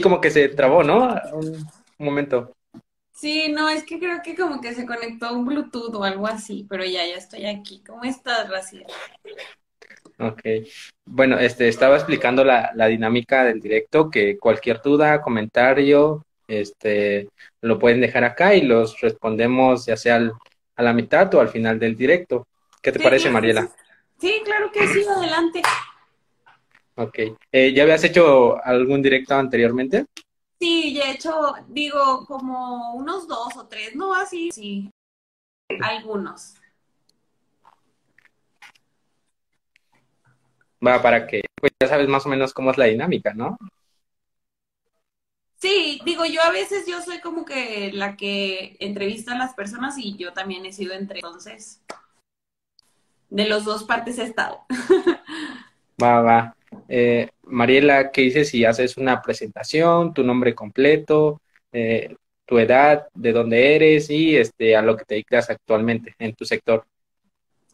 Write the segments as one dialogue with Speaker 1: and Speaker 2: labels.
Speaker 1: como que se trabó, ¿no? Un momento.
Speaker 2: Sí, no, es que creo que como que se conectó un Bluetooth o algo así, pero ya, ya estoy aquí. ¿Cómo estás, Raciel?
Speaker 1: Ok. Bueno, este, estaba explicando la, la dinámica del directo, que cualquier duda, comentario, este, lo pueden dejar acá y los respondemos ya sea a la mitad o al final del directo. ¿Qué te parece, Mariela?
Speaker 2: Sí, claro que sí, adelante.
Speaker 1: Ok. Eh, ¿Ya habías hecho algún directo anteriormente?
Speaker 2: Sí, ya he hecho, digo, como unos dos o tres, no así, sí, algunos.
Speaker 1: Va, para que, pues ya sabes más o menos cómo es la dinámica, ¿no?
Speaker 2: Sí, digo, yo a veces yo soy como que la que entrevista a las personas y yo también he sido entre, entonces, de los dos partes he estado.
Speaker 1: Va, va. Eh, Mariela, ¿qué dices si haces una presentación, tu nombre completo, eh, tu edad, de dónde eres y este, a lo que te dedicas actualmente en tu sector?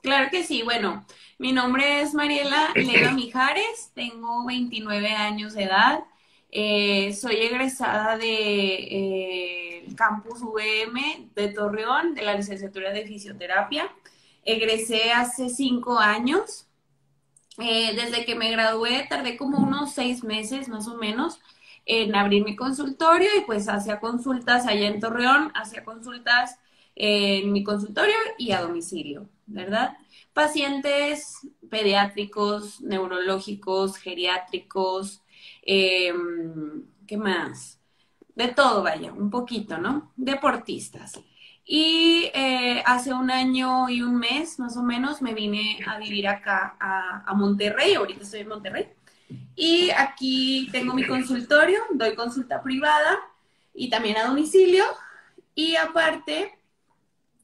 Speaker 2: Claro que sí. Bueno, mi nombre es Mariela Leva Mijares, tengo 29 años de edad. Eh, soy egresada de campus VM de Torreón, de la licenciatura de fisioterapia. Egresé hace cinco años. Eh, desde que me gradué tardé como unos seis meses más o menos en abrir mi consultorio y pues hacía consultas allá en Torreón, hacía consultas en mi consultorio y a domicilio, ¿verdad? Pacientes pediátricos, neurológicos, geriátricos, em, ¿qué más? De todo, vaya, un poquito, ¿no? Deportistas. Y eh, hace un año y un mes, más o menos, me vine a vivir acá a, Monterrey. Ahorita estoy en Monterrey. Y aquí tengo mi consultorio, doy consulta privada y también a domicilio. Y aparte,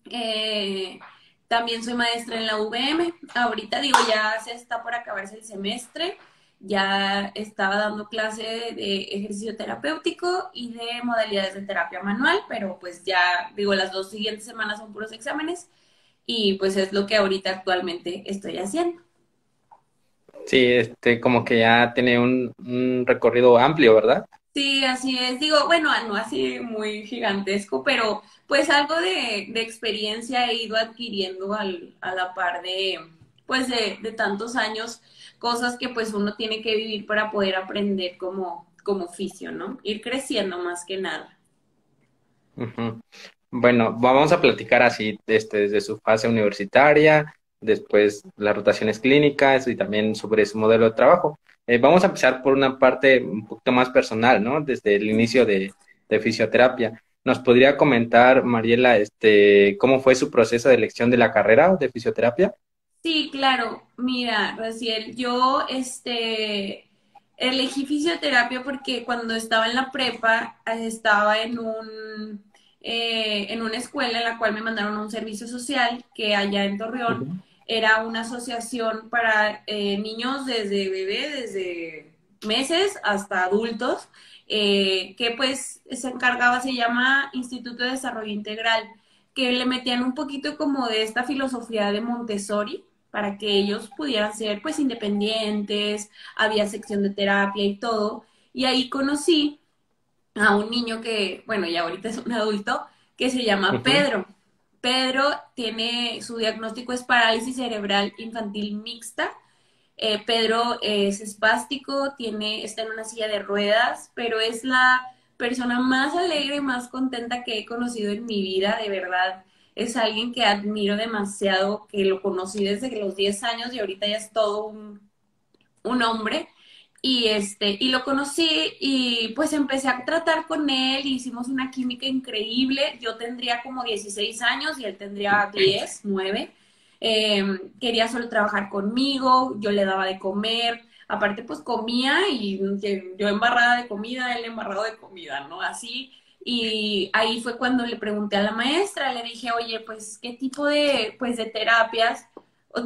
Speaker 2: eh, también soy maestra en la UVM. Ahorita digo, ya se está por acabarse el semestre ya estaba dando clase de ejercicio terapéutico y de modalidades de terapia manual, pero pues ya digo, las dos siguientes semanas son puros exámenes y pues es lo que ahorita actualmente estoy haciendo.
Speaker 1: Sí, este, como que ya tiene un, recorrido amplio, ¿verdad?
Speaker 2: Sí, así es. Digo, bueno, no así muy gigantesco, pero pues algo de, experiencia he ido adquiriendo al, a la par de, pues de, de tantos años cosas que pues uno tiene que vivir para poder aprender como, como oficio, ¿no? Ir creciendo más que nada.
Speaker 1: Bueno, vamos a platicar así este, desde su fase universitaria, después las rotaciones clínicas y también sobre su modelo de trabajo. Eh, vamos a empezar por una parte un poquito más personal, ¿no? Desde el inicio de, de fisioterapia. ¿Nos podría comentar, Mariela, este, cómo fue su proceso de elección de la carrera de fisioterapia?
Speaker 2: Sí, claro. Mira, Raciel, yo este elegí fisioterapia porque cuando estaba en la prepa estaba en un eh, en una escuela en la cual me mandaron a un servicio social que allá en Torreón era una asociación para eh, niños desde bebé, desde meses hasta adultos, eh, que pues se encargaba, se llama Instituto de Desarrollo Integral, que le metían un poquito como de esta filosofía de Montessori, para que ellos pudieran ser pues independientes, había sección de terapia y todo. Y ahí conocí a un niño que, bueno, ya ahorita es un adulto, que se llama Pedro. Pedro tiene, su diagnóstico es parálisis cerebral infantil mixta. Eh, Pedro es espástico, tiene, está en una silla de ruedas, pero es la persona más alegre, y más contenta que he conocido en mi vida, de verdad es alguien que admiro demasiado, que lo conocí desde los 10 años y ahorita ya es todo un, hombre. Y, este, y lo conocí y pues empecé a tratar con él, hicimos una química increíble. Yo tendría como 16 años y él tendría 10, 9. Em, quería solo trabajar conmigo, yo le daba de comer, aparte pues comía y yo embarrada de comida, él embarrado de comida, ¿no? Así y ahí fue cuando le pregunté a la maestra, le dije, oye, pues, ¿qué tipo de, pues, de terapias,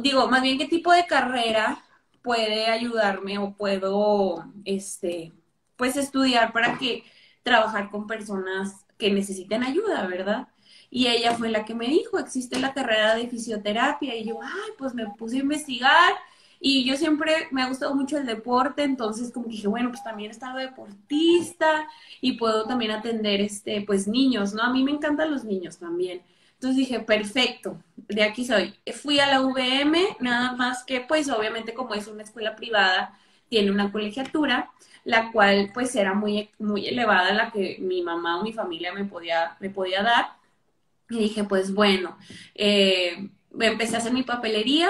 Speaker 2: digo, más bien, qué tipo de carrera puede ayudarme o puedo, este, pues, estudiar para que trabajar con personas que necesiten ayuda, ¿verdad? Y ella fue la que me dijo, existe la carrera de fisioterapia. Y yo, ay, pues me puse a investigar Y yo siempre me ha gustado mucho el deporte, entonces como dije, bueno, pues también está lo deportista y puedo también atender, este, pues niños, ¿no? A mí me encantan los niños también. Entonces dije, perfecto, de aquí soy. Fui a la VM, nada más que, pues obviamente como es una escuela privada, tiene una colegiatura, la cual pues era muy, muy elevada, la que mi mamá o mi familia me podía, me podía dar. Y dije, pues bueno, eh, empecé a hacer mi papelería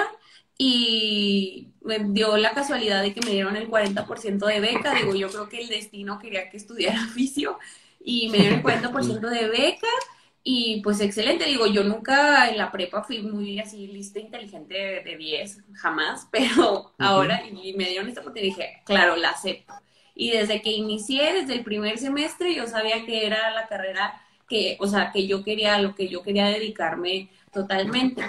Speaker 2: y me dio la casualidad de que me dieron el 40% de beca. Digo, yo creo que el destino quería que estudiara oficio y me dieron el 40% de beca. Y pues excelente, digo, yo nunca en la prepa fui muy así lista, inteligente de, 10, jamás, pero ahora y me dieron esta porque dije, claro, la acepto. Y desde que inicié, desde el primer semestre, yo sabía que era la carrera que, o sea, que yo quería, lo que yo quería dedicarme totalmente.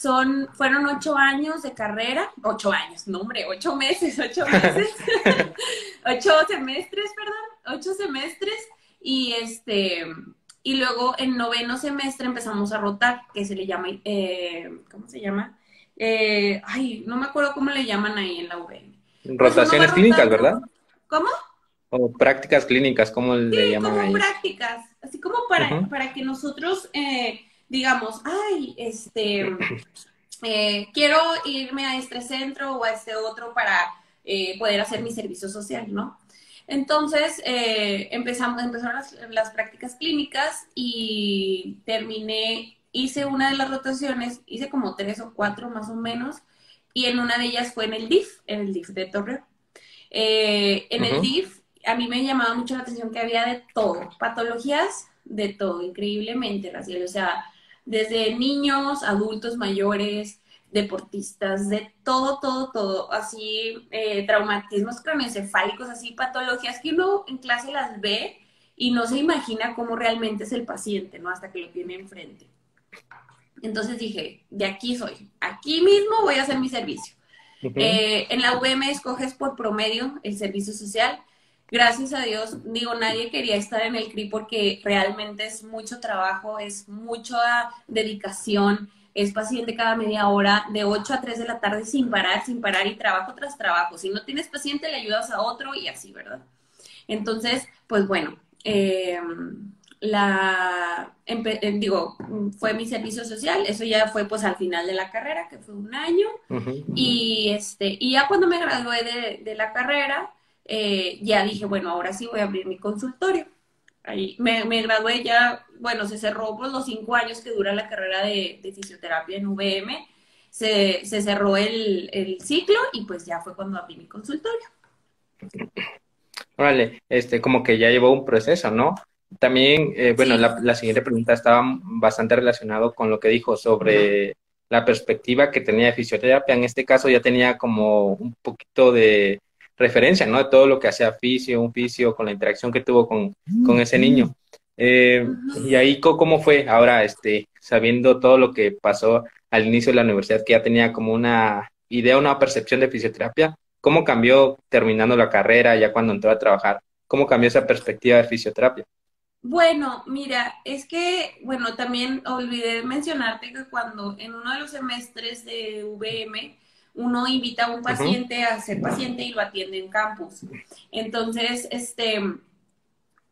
Speaker 2: Son, fueron ocho años de carrera, ocho años, no hombre, ocho meses, ocho meses, ocho semestres, perdón, ocho semestres, y este, y luego en noveno semestre empezamos a rotar, que se le llama, eh, ¿cómo se llama? Eh, ay, no me acuerdo cómo le llaman ahí en la UVM.
Speaker 1: Pues Rotaciones clínicas, ¿verdad?
Speaker 2: ¿Cómo?
Speaker 1: O prácticas clínicas, ¿cómo le llaman
Speaker 2: como prácticas, así como para, para que nosotros eh, digamos, ay, este, quiero irme a este centro o a este otro para poder hacer mi servicio social, ¿no? Entonces, eh, empezamos, empezaron las, las, prácticas clínicas y terminé, hice una de las rotaciones, hice como tres o cuatro más o menos, y en una de ellas fue en el DIF, en el DIF de Torreón. Eh, en el DIF, a mí me llamaba mucho la atención que había de todo, patologías de todo, increíblemente, o sea, desde niños, adultos mayores, deportistas, de todo, todo, todo, así, eh, traumatismos craneoencefálicos, así, patologías que uno en clase las ve y no se imagina cómo realmente es el paciente, ¿no? Hasta que lo tiene enfrente. Entonces dije, de aquí soy, aquí mismo voy a hacer mi servicio. Eh, en la UVM escoges por promedio el servicio social. Gracias a Dios, digo, nadie quería estar en el CRI porque realmente es mucho trabajo, es mucha dedicación, es paciente cada media hora, de 8 a 3 de la tarde sin parar, sin parar y trabajo tras trabajo. Si no tienes paciente, le ayudas a otro y así, ¿verdad? Entonces, pues bueno, em, la, eh, digo, fue mi servicio social, eso ya fue pues al final de la carrera, que fue un año, y este, y ya cuando me gradué de, la carrera, eh, ya dije, bueno, ahora sí voy a abrir mi consultorio. Ahí me, me, gradué ya, bueno, se cerró por los cinco años que dura la carrera de, fisioterapia en VM, se, se cerró el, el, ciclo y pues ya fue cuando abrí mi consultorio.
Speaker 1: Órale, este, como que ya llevó un proceso, ¿no? También, eh, bueno, la, la, siguiente pregunta estaba bastante relacionado con lo que dijo sobre la perspectiva que tenía de fisioterapia. En este caso ya tenía como un poquito de referencia, ¿no? De todo lo que hacía fisio, un fisio, con la interacción que tuvo con, con ese niño. Eh, y ahí, ¿cómo fue ahora, este, sabiendo todo lo que pasó al inicio de la universidad, que ya tenía como una idea, una percepción de fisioterapia? ¿Cómo cambió terminando la carrera, ya cuando entró a trabajar? ¿Cómo cambió esa perspectiva de fisioterapia?
Speaker 2: Bueno, mira, es que, bueno, también olvidé mencionarte que cuando en uno de los semestres de VM, uno invita a un paciente a ser paciente y lo atiende en campus. Entonces, este,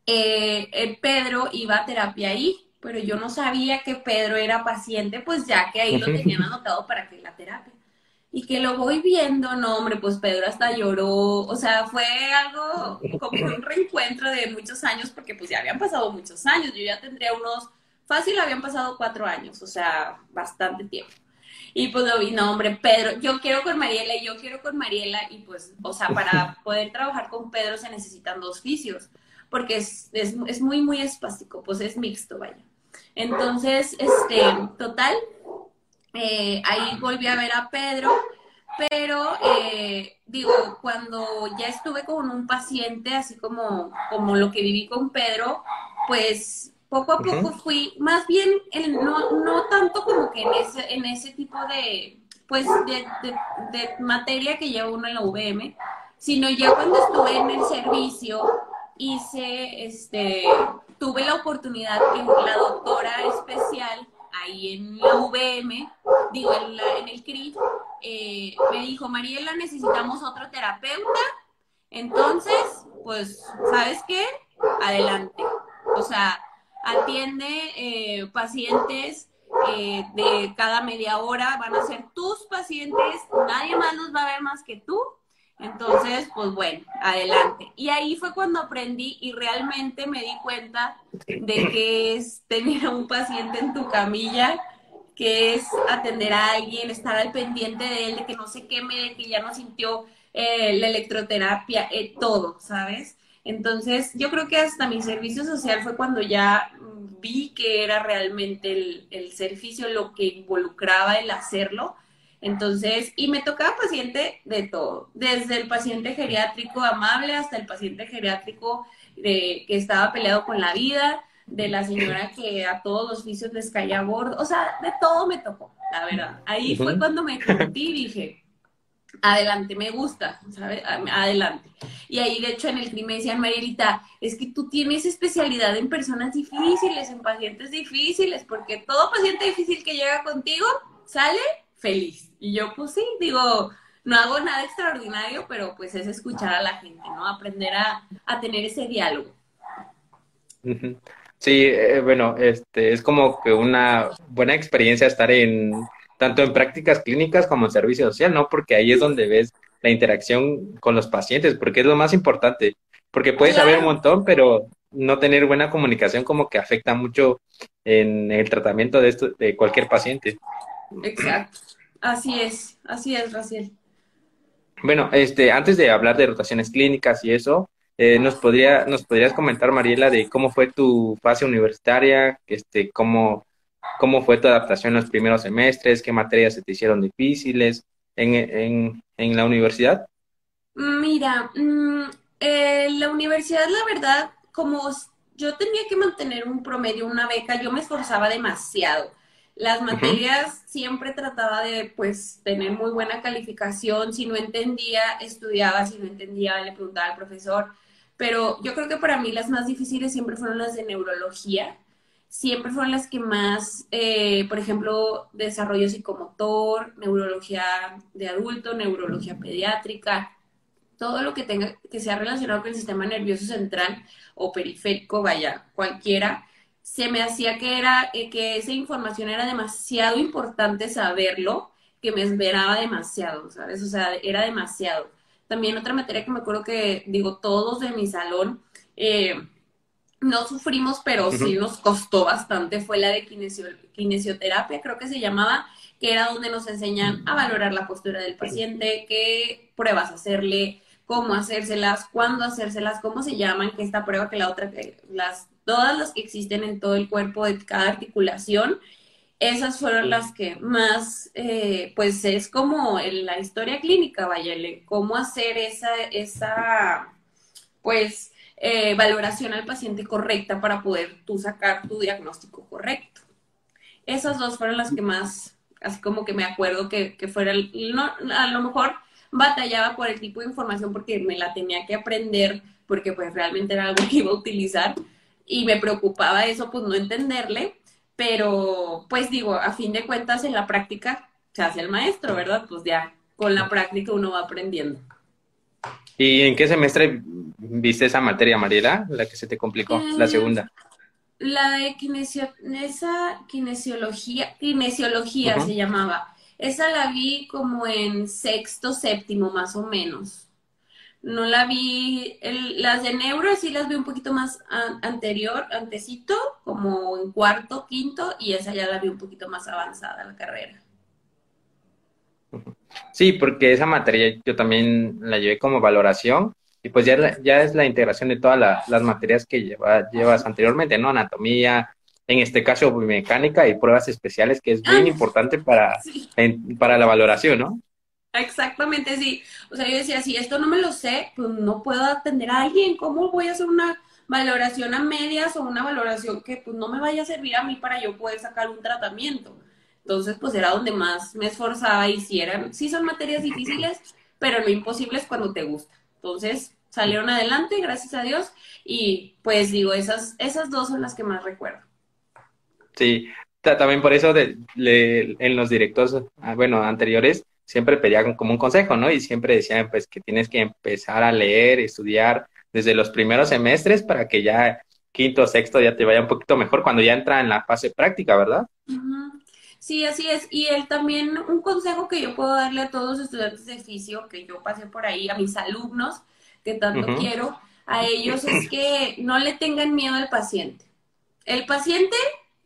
Speaker 2: eh, Pedro iba a terapia ahí, pero yo no sabía que Pedro era paciente, pues ya que ahí lo tenían anotado para que la terapia. Y que lo voy viendo, no, hombre, pues Pedro hasta lloró, o sea, fue algo como un reencuentro de muchos años, porque pues ya habían pasado muchos años, yo ya tendría unos, fácil, habían pasado cuatro años, o sea, bastante tiempo. Y pues lo vi, no, hombre, Pedro, yo quiero con Mariela y yo quiero con Mariela. Y pues, o sea, para poder trabajar con Pedro se necesitan dos fisios, porque es, es, es muy, muy espástico, pues es mixto, vaya. Entonces, este, total, eh, ahí volví a ver a Pedro, pero eh, digo, cuando ya estuve con un paciente, así como, como lo que viví con Pedro, pues poco a poco fui, más bien, no, no tanto como que en ese, en ese tipo de, pues, de, de, materia que lleva uno en la UVM, sino ya cuando estuve en el servicio, hice, este, tuve la oportunidad que la doctora especial ahí en la UVM, digo, en, en el CRI, eh, me dijo, Mariela, necesitamos otro terapeuta. Entonces, pues, ¿sabes qué? Adelante. O sea, atiende eh, pacientes eh, de cada media hora, van a ser tus pacientes, nadie más los va a ver más que tú. Entonces, pues bueno, adelante. Y ahí fue cuando aprendí y realmente me di cuenta de que es tener un paciente en tu camilla, que es atender a alguien, estar al pendiente de él, de que no se queme, de que ya no sintió eh, la electroterapia, todo, ¿sabes? Entonces, yo creo que hasta mi servicio social fue cuando ya vi que era realmente el, el servicio lo que involucraba el hacerlo. Entonces, y me tocaba paciente de todo, desde el paciente geriátrico amable hasta el paciente geriátrico de, que estaba peleado con la vida, de la señora que a todos los vicios les caía gordo, o sea, de todo me tocó, la verdad. Ahí fue cuando me curtí y dije, adelante, me gusta, ¿sabes? Adelante. Y ahí, de hecho, en el crimen me decían, Marielita, es que tú tienes especialidad en personas difíciles, en pacientes difíciles, porque todo paciente difícil que llega contigo sale feliz. Y yo, pues sí, digo, no hago nada extraordinario, pero pues es escuchar a la gente, ¿no? Aprender a, a tener ese diálogo.
Speaker 1: Sí, eh, bueno, este es como que una buena experiencia estar en tanto en prácticas clínicas como en servicio social, ¿no? Porque ahí es donde ves la interacción con los pacientes, porque es lo más importante. Porque puedes saber un montón, pero no tener buena comunicación como que afecta mucho en el tratamiento de esto de cualquier paciente.
Speaker 2: Exacto. Así es, así es, Raciel.
Speaker 1: Bueno, este, antes de hablar de rotaciones clínicas y eso, eh, nos podría, nos podrías comentar, Mariela, de cómo fue tu fase universitaria, este, cómo, cómo fue tu adaptación en los primeros semestres, qué materias se te hicieron difíciles en, en, en la universidad.
Speaker 2: Mira, mm, eh, la universidad, la verdad, como yo tenía que mantener un promedio, una beca, yo me esforzaba demasiado. Las materias siempre trataba de, pues, tener muy buena calificación. Si no entendía, estudiaba. Si no entendía, le preguntaba al profesor. Pero yo creo que para mí las más difíciles siempre fueron las de neurología. Siempre fueron las que más, eh, por ejemplo, desarrollo psicomotor, neurología de adulto, neurología pediátrica, todo lo que tenga que sea relacionado con el sistema nervioso central o periférico, vaya, cualquiera, se me hacía que era eh, que esa información era demasiado importante saberlo, que me esperaba demasiado, ¿sabes? O sea, era demasiado. También otra materia que me acuerdo que, digo, todos de mi salón eh, no sufrimos, pero sí nos costó bastante, fue la de kinesioterapia, creo que se llamaba, que era donde nos enseñan a valorar la postura del paciente, qué pruebas hacerle, cómo hacérselas, cuándo hacérselas, cómo se llaman, que esta prueba que la otra, que las todas las que existen en todo el cuerpo de cada articulación, esas fueron las que más, eh, pues es como en la historia clínica, vaya, cómo hacer esa, esa pues, eh, valoración al paciente correcta para poder tú sacar tu diagnóstico correcto. Esas dos fueron las que más, así como que me acuerdo que, que fuera, a lo mejor batallaba por el tipo de información porque me la tenía que aprender, porque pues realmente era algo que iba a utilizar, y me preocupaba eso, pues no entenderle, pero pues digo, a fin de cuentas en la práctica se hace el maestro, ¿verdad? Pues ya con la práctica uno va aprendiendo.
Speaker 1: ¿Y en qué semestre viste esa materia, Mariela, la que se te complicó, la eh, segunda?
Speaker 2: La de esa kinesiología, kinesiología se llamaba. Esa la vi como en sexto, séptimo, más o menos no la vi, las de neuro sí las vi un poquito más anterior, antecito, como en cuarto, quinto, y esa ya la vi un poquito más avanzada la carrera.
Speaker 1: Sí, porque esa materia yo también la llevé como valoración y pues ya, ya es la integración de todas las materias que lleva, llevas anteriormente, ¿no? Anatomía, en este caso biomecánica y pruebas especiales, que es muy ah, importante para, para la valoración, ¿no?
Speaker 2: Exactamente, sí. O sea, yo decía, si esto no me lo sé, pues no puedo atender a alguien. ¿Cómo voy a hacer una valoración a medias o una valoración que pues no me vaya a servir a mí para yo poder sacar un tratamiento? Entonces, pues era donde más me esforzaba y si eran, sí son materias difíciles, pero no imposibles cuando te gusta. Entonces, salieron adelante, gracias a Dios, y pues digo, esas, esas dos son las que más recuerdo.
Speaker 1: Sí, también por eso de, en los directos, ah, bueno, anteriores, siempre pedían como un consejo, ¿no? Y siempre decían, pues, que tienes que empezar a leer, estudiar desde los primeros semestres para que ya quinto o sexto ya te vaya un poquito mejor cuando ya entra en la fase práctica, ¿verdad?
Speaker 2: Sí, así es. Y él también, un consejo que yo puedo darle a todos los estudiantes de oficio que yo pasé por ahí, a mis alumnos, que tanto quiero, a ellos es que no le tengan miedo al paciente. El paciente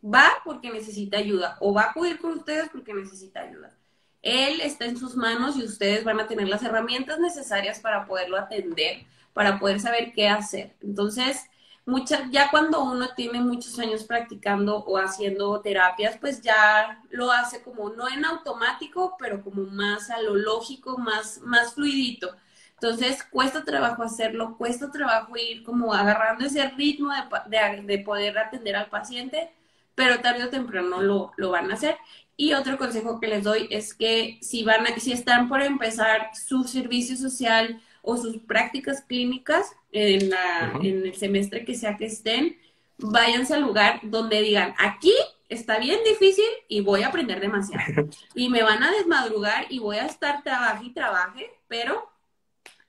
Speaker 2: va porque necesita ayuda o va a acudir con ustedes porque necesita ayuda. Él está en sus manos y ustedes van a tener las herramientas necesarias para poderlo atender, para poder saber qué hacer. Entonces, mucha, ya cuando uno tiene muchos años practicando o haciendo terapias, pues ya lo hace como no en automático, pero como más a lo lógico, más, más fluidito. Entonces, cuesta trabajo hacerlo, cuesta trabajo ir como agarrando ese ritmo de, de, poder atender al paciente, pero tarde o temprano lo, lo, van a hacer. Y otro consejo que les doy es que si, van a, si están por empezar su servicio social o sus prácticas clínicas en, la, en el semestre que sea que estén, váyanse al lugar donde digan, aquí está bien difícil y voy a aprender demasiado. Y me van a desmadrugar y voy a estar trabaje y trabaje, pero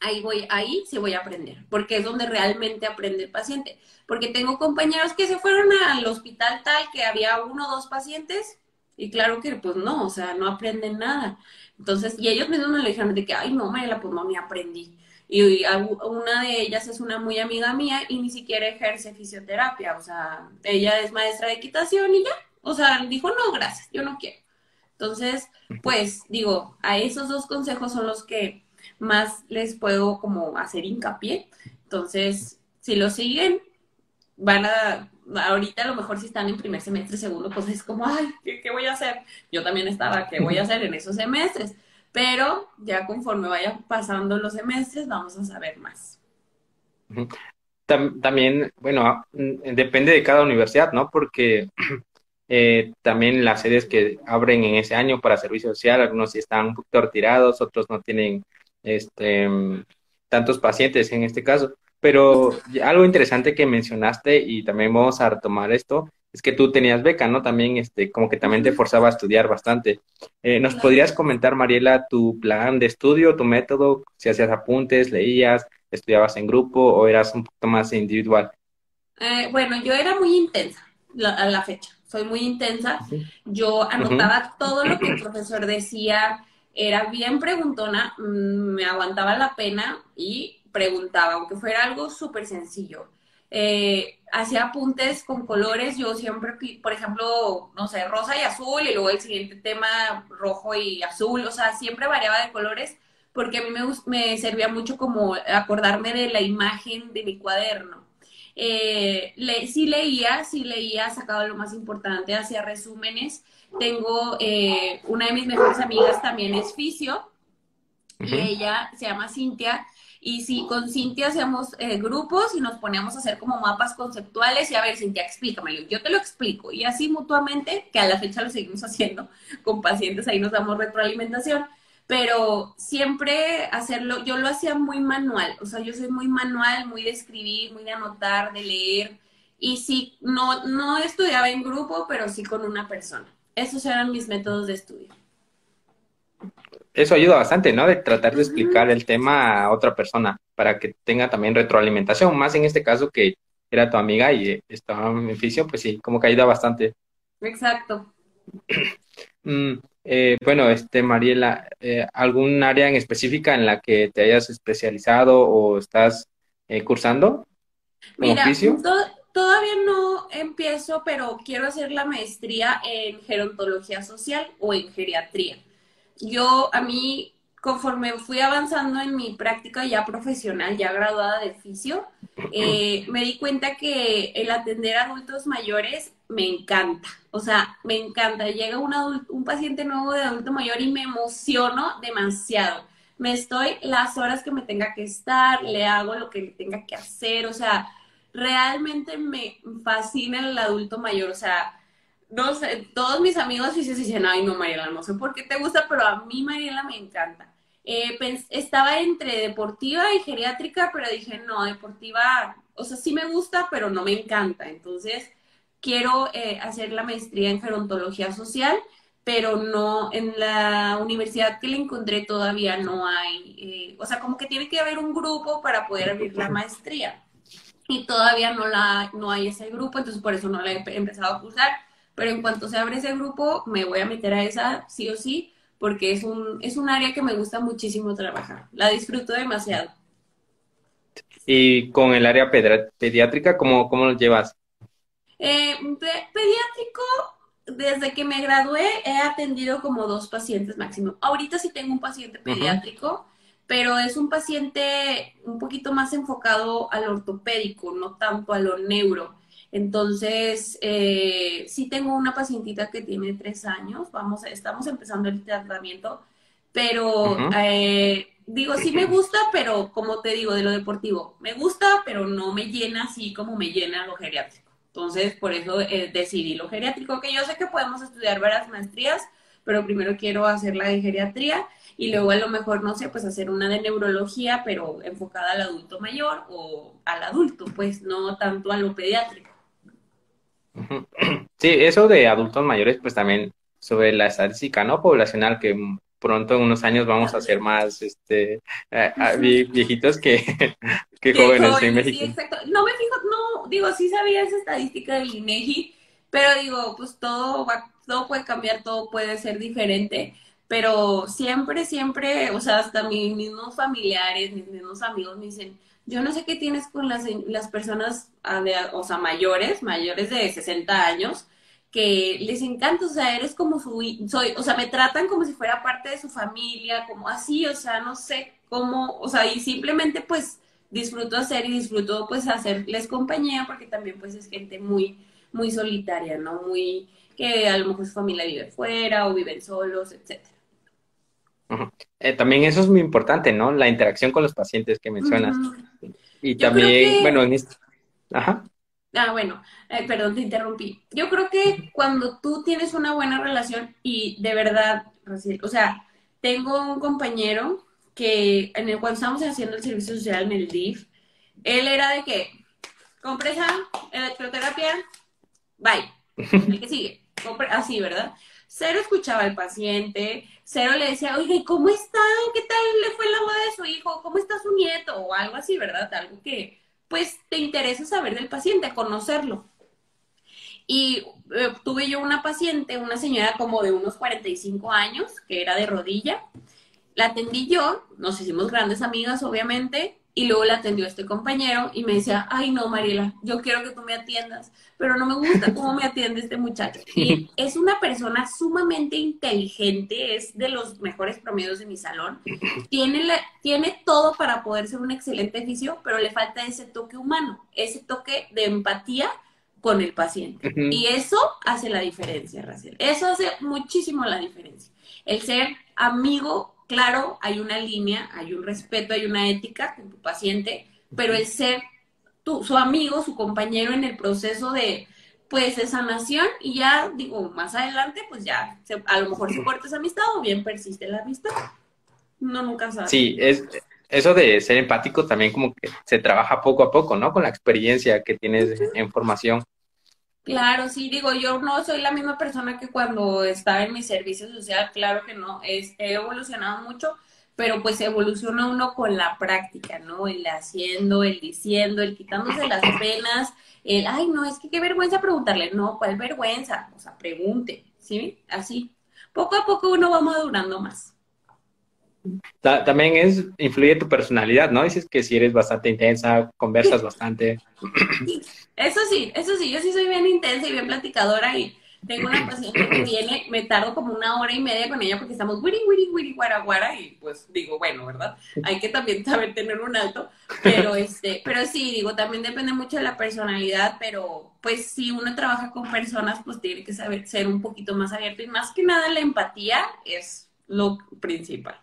Speaker 2: ahí voy, ahí sí voy a aprender, porque es donde realmente aprende el paciente. Porque tengo compañeros que se fueron al hospital tal que había uno o dos pacientes y claro que pues no, o sea, no aprenden nada. Entonces, y ellos mismos me lo dijeron de que, ay, no, Mariela, pues no, me aprendí. Y una de ellas es una muy amiga mía y ni siquiera ejerce fisioterapia, o sea, ella es maestra de equitación y ya, o sea, dijo, no, gracias, yo no quiero. Entonces, pues digo, a esos dos consejos son los que más les puedo como hacer hincapié. Entonces, si lo siguen, van a, ahorita a lo mejor si están en primer semestre, segundo, pues es como, ay, ¿qué, voy a hacer? Yo también estaba, ¿qué voy a hacer en esos semestres? Pero ya conforme vayan pasando los semestres, vamos a saber más.
Speaker 1: También, bueno, depende de cada universidad, ¿no? Porque eh, también las sedes que abren en ese año para servicio social, algunos sí están un poquito retirados, otros no tienen este, tantos pacientes en este caso. Pero algo interesante que mencionaste y también vamos a retomar esto, es que tú tenías beca, ¿no? También, este, como que también te forzaba a estudiar bastante. Eh, ¿Nos podrías comentar, Mariela, tu plan de estudio, tu método? Si hacías apuntes, leías, estudiabas en grupo o eras un poco más individual?
Speaker 2: Eh, bueno, yo era muy intensa a la fecha. Soy muy intensa. Yo anotaba todo lo que el profesor decía, era bien preguntona, mm, me aguantaba la pena y preguntaba, aunque fuera algo súper sencillo. Eh, hacía apuntes con colores, yo siempre, por ejemplo, no sé, rosa y azul, y luego el siguiente tema rojo y azul, o sea, siempre variaba de colores, porque a mí me, me servía mucho como acordarme de la imagen de mi cuaderno. Eh, le, sí leía, sí leía, sacaba lo más importante, hacía resúmenes, tengo eh, una de mis mejores amigas también es fisio y ella se llama Cintia. Y si con Cintia hacemos eh, grupos y nos ponemos a hacer como mapas conceptuales y a ver, Cintia, explícame, yo te lo explico. Y así mutuamente, que a la fecha lo seguimos haciendo con pacientes, ahí nos damos retroalimentación. Pero siempre hacerlo, yo lo hacía muy manual, o sea, yo soy muy manual, muy de escribir, muy de anotar, de leer. Y sí, no, no estudiaba en grupo, pero sí con una persona. Esos eran mis métodos de estudio.
Speaker 1: Eso ayuda bastante, ¿no? De tratar de explicar el tema a otra persona para que tenga también retroalimentación, más en este caso que era tu amiga y estaba en beneficio, pues sí, como que ayuda bastante.
Speaker 2: Exacto.
Speaker 1: Mm, eh, bueno, este Mariela, eh, ¿algún área en específica en la que te hayas especializado o estás eh, cursando?
Speaker 2: Mira, Todavía no empiezo, pero quiero hacer la maestría en gerontología social o en geriatría. Yo, a mí, conforme fui avanzando en mi práctica ya profesional, ya graduada de fisio, eh, me di cuenta que el atender a adultos mayores me encanta. O sea, me encanta. Llega un, un paciente nuevo de adulto mayor y me emociono demasiado. Me estoy las horas que me tenga que estar, le hago lo que le tenga que hacer, o sea, realmente me fascina el adulto mayor, o sea, no sé, todos mis amigos se dicen, ay no, Mariela, no sé por qué te gusta, pero a mí Mariela me encanta. Eh, estaba entre deportiva y geriátrica, pero dije, no, deportiva, o sea, sí me gusta, pero no me encanta. Entonces, quiero eh, hacer la maestría en gerontología social. pero no, en la universidad que le encontré todavía no hay, eh, o sea, como que tiene que haber un grupo para poder abrir la maestría. Y todavía no, la, no hay ese grupo, entonces por eso no la he empezado a cursar. Pero en cuanto se abre ese grupo, me voy a meter a esa sí o sí, porque es un, es un área que me gusta muchísimo trabajar. La disfruto demasiado.
Speaker 1: Y con el área pediátrica, ¿cómo, cómo lo llevas?
Speaker 2: Eh, pediátrico, desde que me gradué he atendido como dos pacientes máximo. Ahorita sí tengo un paciente pediátrico, pero es un paciente un poquito más enfocado al ortopédico, no tanto a lo neuro. Entonces, eh, sí tengo una pacientita que tiene tres años, vamos, estamos empezando el tratamiento, pero eh, digo, sí me gusta, pero como te digo, de lo deportivo, me gusta, pero no me llena así como me llena lo geriátrico. Entonces, por eso eh, decidí lo geriátrico, que yo sé que podemos estudiar varias maestrías, pero primero quiero hacer la de geriatría y luego a lo mejor, no sé, pues hacer una de neurología, pero enfocada al adulto mayor o al adulto, pues no tanto a lo pediátrico.
Speaker 1: Sí, eso de adultos mayores, pues también sobre la estadística, ¿no? Poblacional, que pronto en unos años vamos a ser más este viejitos que, que jóvenes, en México.
Speaker 2: exacto. No me fijo, no, digo, sí sabía esa estadística del INEGI, pero digo, pues todo va, todo puede cambiar, todo puede ser diferente, pero siempre, siempre, o sea, hasta mis mismos familiares, mis mismos amigos me dicen, yo no sé qué tienes con las, las personas, ah, o sea, mayores, mayores de 60 años, que les encanta, o sea, eres como su, soy, o sea, me tratan como si fuera parte de su familia, como así, o sea, no sé cómo, o sea, y simplemente pues disfruto hacer y disfruto pues hacerles compañía porque también pues es gente muy, muy solitaria, ¿no? Muy, que a lo mejor su familia vive fuera o viven solos, etcétera.
Speaker 1: Eh, también eso es muy importante, ¿no? La interacción con los pacientes que mencionas. Y también, bueno, en esto. Ajá.
Speaker 2: Ah, bueno, eh, perdón, te interrumpí. Yo creo que cuando tú tienes una buena relación y de verdad, o sea, tengo un compañero que en el cual estábamos haciendo el servicio social en el DIF, él era de que compresa, electroterapia, bye. El que sigue, así, ¿verdad? Cero escuchaba al paciente, cero le decía, oye, ¿cómo está? ¿Qué tal le fue la boda de su hijo? ¿Cómo está su nieto? O algo así, ¿verdad? Algo que, pues te interesa saber del paciente, conocerlo. Y eh, tuve yo una paciente, una señora como de unos 45 años, que era de rodilla. La atendí yo, nos hicimos grandes amigas, obviamente, y luego la atendió este compañero y me decía, ay no, Mariela, yo quiero que tú me atiendas, pero no me gusta cómo me atiende este muchacho. Y es una persona sumamente inteligente, es de los mejores promedios de mi salón. Tiene, tiene todo para poder ser un excelente oficio, pero le falta ese toque humano, ese toque de empatía con el paciente. Y eso hace la diferencia, Raciel. Eso hace muchísimo la diferencia. El ser amigo claro, hay una línea, hay un respeto, hay una ética con tu paciente, pero el ser tu, su amigo, su compañero en el proceso de, pues, de sanación y ya, digo, más adelante, pues ya, a lo mejor se corta esa amistad o bien persiste la amistad. No, nunca sabes.
Speaker 1: Sí, es, eso de ser empático también como que se trabaja poco a poco, ¿no? Con la experiencia que tienes en formación.
Speaker 2: Claro, sí, digo, yo no soy la misma persona que cuando estaba en mi servicio social, claro que no, es, he evolucionado mucho, pero pues evoluciona uno con la práctica, ¿no? El haciendo, el diciendo, el quitándose las penas, el, ay, no, es que qué vergüenza preguntarle, no, ¿cuál vergüenza? O sea, pregunte, ¿sí? Así. Poco a poco uno va madurando más.
Speaker 1: También es, influye tu personalidad, ¿no? Dices que si eres bastante intensa, conversas bastante.
Speaker 2: Eso sí, eso sí, yo sí soy bien intensa y bien platicadora y tengo una paciente que viene, me tardo como una hora y media con ella porque estamos wiri, wiri, wiri, guara, guara y pues digo, bueno, ¿verdad? Hay que también saber tener un alto, pero este, pero sí, digo, también depende mucho de la personalidad, pero pues si uno trabaja con personas, pues tiene que saber ser un poquito más abierto y más que nada la empatía es lo principal.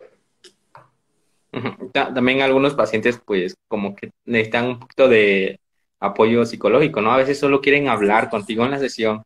Speaker 1: También algunos pacientes, pues, como que necesitan un poquito de apoyo psicológico, ¿no? A veces solo quieren hablar contigo en la sesión.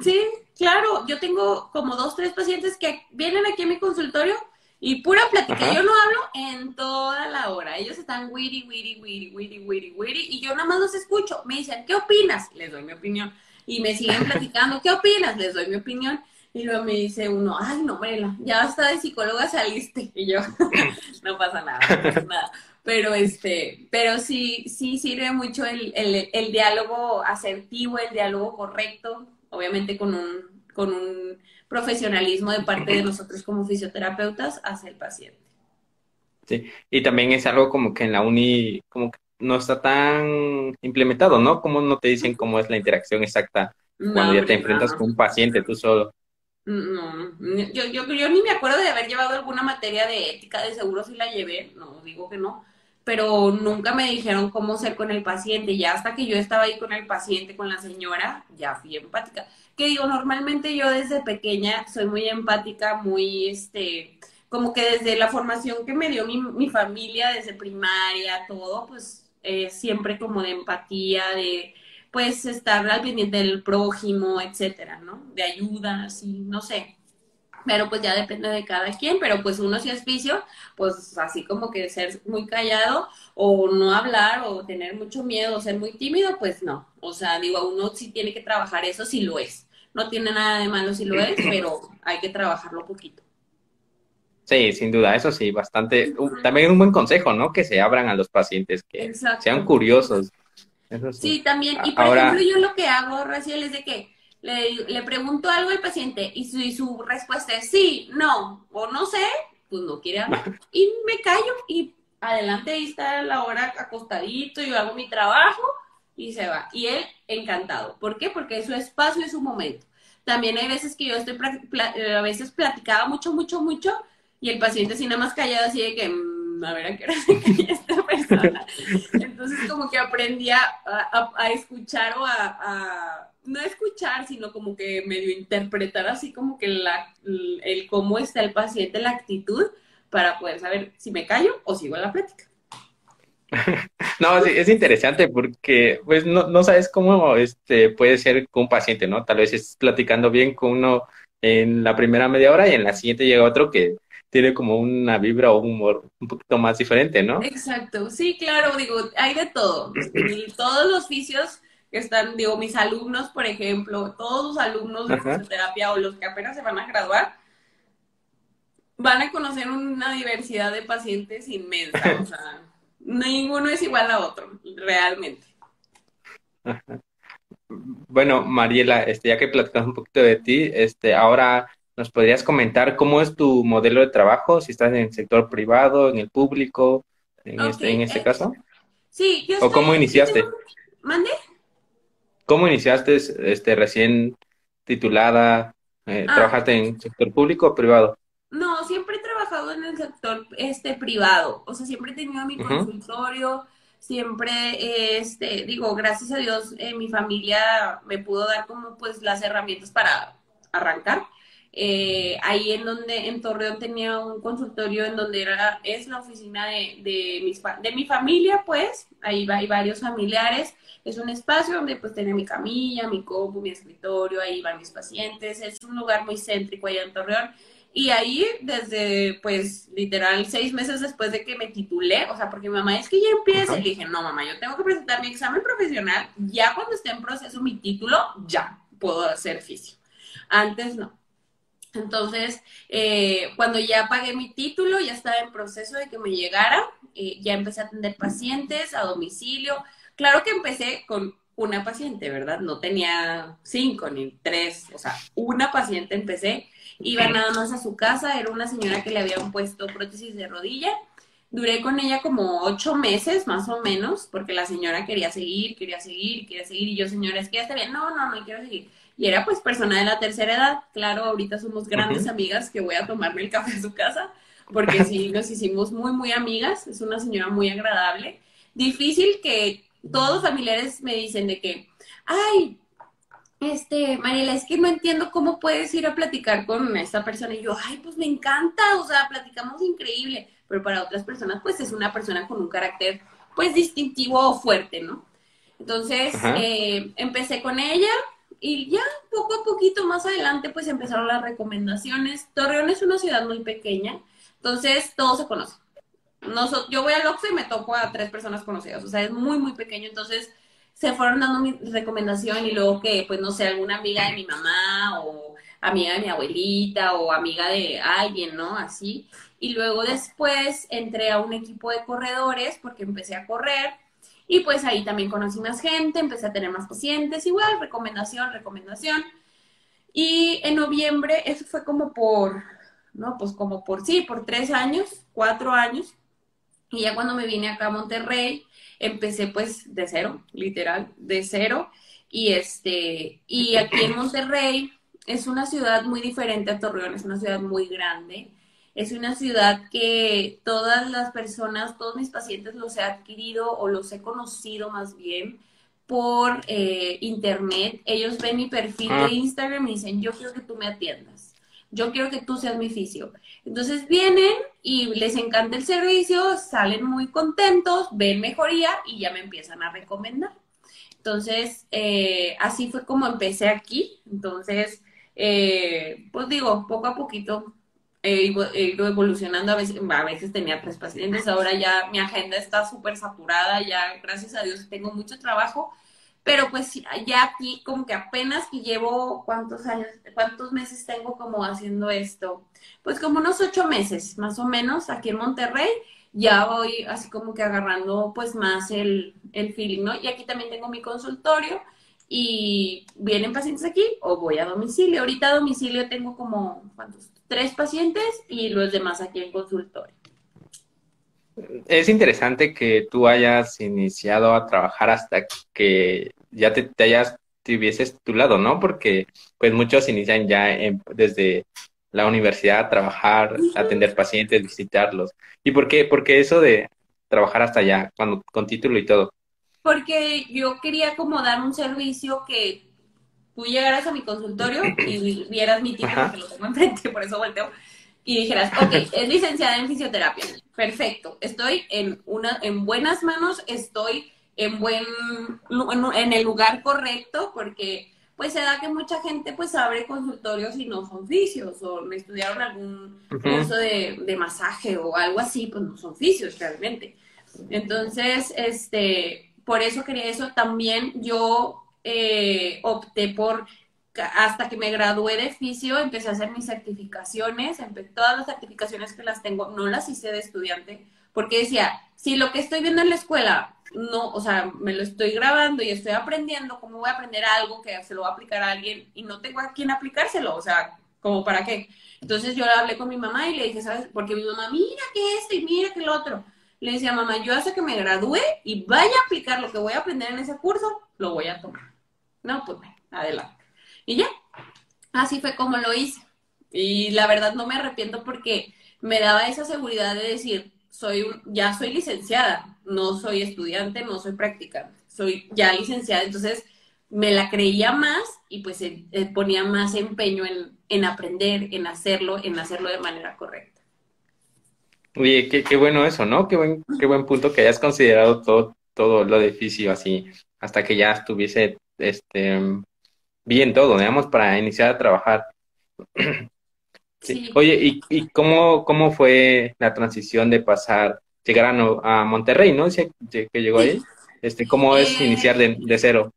Speaker 2: Sí, claro. Yo tengo como dos, tres pacientes que vienen aquí a mi consultorio y pura plática. Yo no hablo en toda la hora. Ellos están wiri, wiri, wiri, wiri, wiri, wiri, y yo nada más los escucho. Me dicen, ¿qué opinas? Les doy mi opinión. Y me siguen platicando, ¿qué opinas? Les doy mi opinión. Y luego me dice uno, ay, no, Marela, ya hasta de psicóloga saliste. Y yo, no pasa nada, no pasa nada. Pero este, pero sí, sí sirve mucho el, el, el diálogo asertivo, el diálogo correcto, obviamente con un, con un profesionalismo de parte de nosotros como fisioterapeutas hacia el paciente.
Speaker 1: Sí, y también es algo como que en la uni, como que no está tan implementado, ¿no? Como no te dicen cómo es la interacción exacta cuando ya te enfrentas con un paciente tú solo.
Speaker 2: No, yo, yo, yo ni me acuerdo de haber llevado alguna materia de ética, de seguro si la llevé, no digo que no, pero nunca me dijeron cómo ser con el paciente. Ya hasta que yo estaba ahí con el paciente, con la señora, ya fui empática. Que digo, normalmente yo desde pequeña soy muy empática, muy, este, como que desde la formación que me dio mi, mi familia, desde primaria, todo, pues eh, siempre como de empatía, de pues estar al pendiente del prójimo, etcétera, ¿no? De ayuda, así, no sé. Pero pues ya depende de cada quien, pero pues uno si es vicio, pues así como que ser muy callado o no hablar o tener mucho miedo o ser muy tímido, pues no. O sea, digo, uno sí tiene que trabajar eso si lo es. No tiene nada de malo si lo es, pero hay que trabajarlo poquito.
Speaker 1: Sí, sin duda, eso sí, bastante. también un buen consejo, ¿no? Que se abran a los pacientes, que sean curiosos
Speaker 2: sí. también. Y por ejemplo, yo lo que hago, Raciel, es de que le, pregunto algo al paciente y su, su, respuesta es sí, no, o no sé, pues no quiere hablar. y me callo y adelante ahí está la hora acostadito, yo hago mi trabajo y se va. Y él encantado. ¿Por qué? Porque es su espacio, es su momento. También hay veces que yo estoy, a veces platicaba mucho, mucho, mucho y el paciente así nada más callado, así de que mm, a ver a qué hora se esta persona. Entonces como que aprendí a, escuchar o a, no escuchar, sino como que medio interpretar así como que el cómo está el paciente, la actitud, para poder saber si me callo o sigo la plática.
Speaker 1: No, es interesante porque pues no, no sabes cómo este puede ser con un paciente, ¿no? Tal vez estés platicando bien con uno en la primera media hora y en la siguiente llega otro que tiene como una vibra o un humor un poquito más diferente, ¿no?
Speaker 2: Exacto, sí, claro, digo, hay de todo. Todos los oficios que están, digo, mis alumnos, por ejemplo, todos los alumnos de fisioterapia o los que apenas se van a graduar, van a conocer una diversidad de pacientes inmensa. O sea, ninguno es igual a otro, realmente.
Speaker 1: Bueno, Mariela, este, ya que platicamos un poquito de ti, este, ahora ¿Nos podrías comentar cómo es tu modelo de trabajo? Si estás en el sector privado, en el público, en este, en este eh, caso.
Speaker 2: Sí, yo
Speaker 1: ¿O cómo iniciaste?
Speaker 2: ¿Mande?
Speaker 1: ¿Cómo iniciaste este, recién titulada? Eh, ah. ¿Trabajaste en sector público o privado?
Speaker 2: No, siempre he trabajado en el sector este privado. O sea, siempre he tenido mi consultorio, siempre, este, digo, gracias a Dios, eh, mi familia me pudo dar como pues las herramientas para arrancar. Eh, ahí en donde, en Torreón tenía un consultorio en donde era, es la oficina de, de, mis, de mi familia, pues, ahí hay varios familiares, es un espacio donde pues tenía mi camilla, mi compu, mi escritorio, ahí van mis pacientes, es un lugar muy céntrico allá en Torreón. Y ahí, desde, pues, literal, seis meses después de que me titulé, o sea, porque mi mamá es que ya empieza, y dije, no, mamá, yo tengo que presentar mi examen profesional, ya cuando esté en proceso mi título, ya puedo hacer fisio. Antes no. Entonces, eh, cuando ya pagué mi título, ya estaba en proceso de que me llegara, eh, ya empecé a atender pacientes a domicilio. Claro que empecé con una paciente, ¿verdad? No tenía cinco ni tres, o sea, una paciente empecé. Iba nada más a su casa, era una señora que le habían puesto prótesis de rodilla. Duré con ella como ocho meses, más o menos, porque la señora quería seguir, quería seguir, quería seguir, y yo, señora, es que ya está bien, no, no, no quiero seguir y era pues persona de la tercera edad. Claro, ahorita somos grandes amigas que voy a tomarme el café en su casa, porque sí, nos hicimos muy, muy amigas. Es una señora muy agradable. Difícil que todos los familiares me dicen de que, ay, este, Mariela, es que no entiendo cómo puedes ir a platicar con esta persona. Y yo, ay, pues me encanta, o sea, platicamos increíble. Pero para otras personas, pues es una persona con un carácter, pues distintivo o fuerte, ¿no? Entonces, eh, empecé con ella, y ya poco a poquito más adelante pues empezaron las recomendaciones. Torreón es una ciudad muy pequeña, entonces todos se conocen. yo voy al Oxxo y me toco a tres personas conocidas, o sea, es muy, muy pequeño, entonces se fueron dando mi recomendación y luego que, pues no sé, alguna amiga de mi mamá o amiga de mi abuelita o amiga de alguien, ¿no? Así. Y luego después entré a un equipo de corredores porque empecé a correr y pues ahí también conocí más gente, empecé a tener más pacientes, igual, recomendación, recomendación. Y en noviembre, eso fue como por, ¿no? Pues como por, sí, por tres años, cuatro años. Y ya cuando me vine acá a Monterrey, empecé pues de cero, literal, de cero. Y este, y aquí en Monterrey es una ciudad muy diferente a Torreón, es una ciudad muy grande. Es una ciudad que todas las personas, todos mis pacientes los he adquirido o los he conocido más bien por eh, internet. Ellos ven mi perfil de ah. Instagram y dicen, yo quiero que tú me atiendas. Yo quiero que tú seas mi fisio. Entonces vienen y les encanta el servicio, salen muy contentos, ven mejoría y ya me empiezan a recomendar. Entonces, eh, así fue como empecé aquí. Entonces, eh, pues digo, poco a poquito he ido, evolucionando. A veces, a veces tenía tres pacientes, ahora ya mi agenda está súper saturada, ya gracias a Dios tengo mucho trabajo. Pero pues ya aquí como que apenas que llevo cuántos años, cuántos meses tengo como haciendo esto. Pues como unos ocho meses, más o menos, aquí en Monterrey. Ya voy así como que agarrando pues más el, el feeling, ¿no? Y aquí también tengo mi consultorio y vienen pacientes aquí o voy a domicilio. Ahorita a domicilio tengo como, ¿cuántos? Tres pacientes y los demás aquí en consultorio.
Speaker 1: Es interesante que tú hayas iniciado a trabajar hasta que ya te, hayas, te hubieses titulado, ¿no? Porque pues muchos inician ya desde la universidad a trabajar, atender pacientes, visitarlos. ¿Y por qué? Porque eso de trabajar hasta allá, cuando, con título y todo
Speaker 2: porque yo quería como dar un servicio que tú llegaras a mi consultorio y vieras mi título, que lo tengo enfrente, por eso volteo, y dijeras, ok, es licenciada en fisioterapia, perfecto, estoy en, una, en buenas manos, estoy en, buen, en el lugar correcto, porque pues se da que mucha gente pues abre consultorios y no son fisios, o me estudiaron algún curso de, de masaje o algo así, pues no son fisios realmente. Entonces, este, por eso quería eso. También yo eh, opté por, hasta que me gradué de fisio, empecé a hacer mis certificaciones. Todas las certificaciones que las tengo, no las hice de estudiante, porque decía, si lo que estoy viendo en la escuela, no, o sea, me lo estoy grabando y estoy aprendiendo, ¿cómo voy a aprender algo que se lo va a aplicar a alguien y no tengo a quién aplicárselo? O sea, ¿como para qué? Entonces yo hablé con mi mamá y le dije, ¿sabes? Porque mi mamá, mira que esto y mira que lo otro le decía, mamá, yo hasta que me gradúe y vaya a aplicar lo que voy a aprender en ese curso, lo voy a tomar. No, pues adelante. Y ya, así fue como lo hice. Y la verdad no me arrepiento porque me daba esa seguridad de decir, soy ya soy licenciada, no soy estudiante, no soy practicante, soy ya licenciada, entonces me la creía más y pues eh, eh, ponía más empeño en, en aprender, en hacerlo, en hacerlo de manera correcta.
Speaker 1: Oye, qué, qué bueno eso, ¿no? Qué buen, qué buen punto que hayas considerado todo, todo lo de así, hasta que ya estuviese este, bien todo, digamos, para iniciar a trabajar. Sí. Oye, ¿y, y cómo, cómo fue la transición de pasar, llegar a, a Monterrey, ¿no? que llegó ahí. Este, ¿Cómo es eh, iniciar de, de, cero?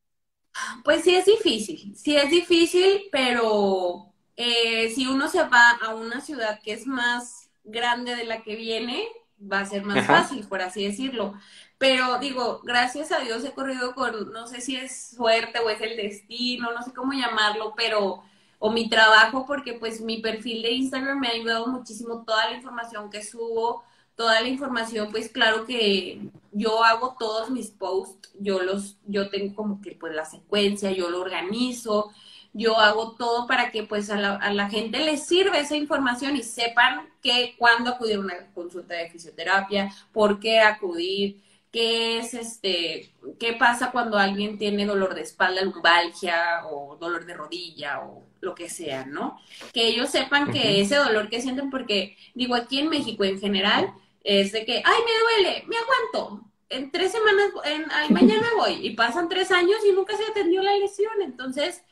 Speaker 2: Pues sí es difícil, sí es difícil, pero eh, si uno se va a una ciudad que es más grande de la que viene, va a ser más fácil, por así decirlo. Pero digo, gracias a Dios he corrido con, no sé si es suerte o es el destino, no sé cómo llamarlo, pero, o mi trabajo, porque pues mi perfil de Instagram me ha ayudado muchísimo toda la información que subo, toda la información, pues claro que yo hago todos mis posts, yo los, yo tengo como que pues la secuencia, yo lo organizo, yo hago todo para que pues a la, a la gente les sirva esa información y sepan que cuándo acudir a una consulta de fisioterapia, por qué acudir, qué es este, qué pasa cuando alguien tiene dolor de espalda, lumbalgia o dolor de rodilla o lo que sea, ¿no? Que ellos sepan que ese dolor que sienten, porque digo aquí en México en general, es de que, ay, me duele, me aguanto, en tres semanas, en, ay, mañana voy, y pasan tres años y nunca se atendió la lesión, entonces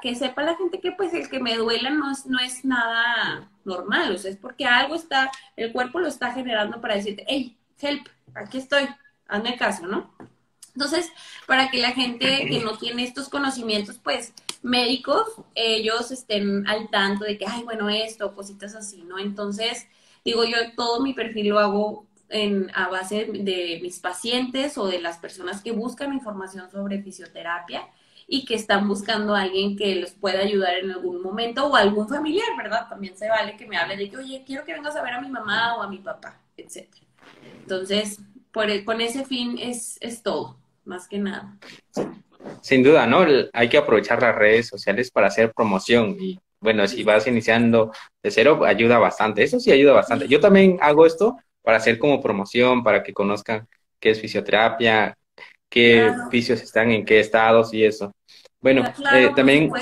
Speaker 2: que, sepa la gente que pues el que me duela no es, no es nada normal, o sea, es porque algo está, el cuerpo lo está generando para decirte, hey, help, aquí estoy, hazme caso, ¿no? Entonces, para que la gente que no tiene estos conocimientos, pues médicos, ellos estén al tanto de que, ay, bueno, esto, cositas así, ¿no? Entonces, digo, yo todo mi perfil lo hago en, a base de mis pacientes o de las personas que buscan información sobre fisioterapia y que están buscando a alguien que les pueda ayudar en algún momento o algún familiar, ¿verdad? También se vale que me hable de que, oye, quiero que vengas a ver a mi mamá o a mi papá, etc. Entonces, e, con ese fin es, es todo, más que nada.
Speaker 1: Sin duda, ¿no? Hay que aprovechar las redes sociales para hacer promoción y bueno, si vas iniciando de cero, ayuda bastante. Eso sí ayuda bastante. Yo también hago esto para hacer como promoción, para que conozcan qué es fisioterapia, qué oficios están en qué estados y eso. Bueno, eh, también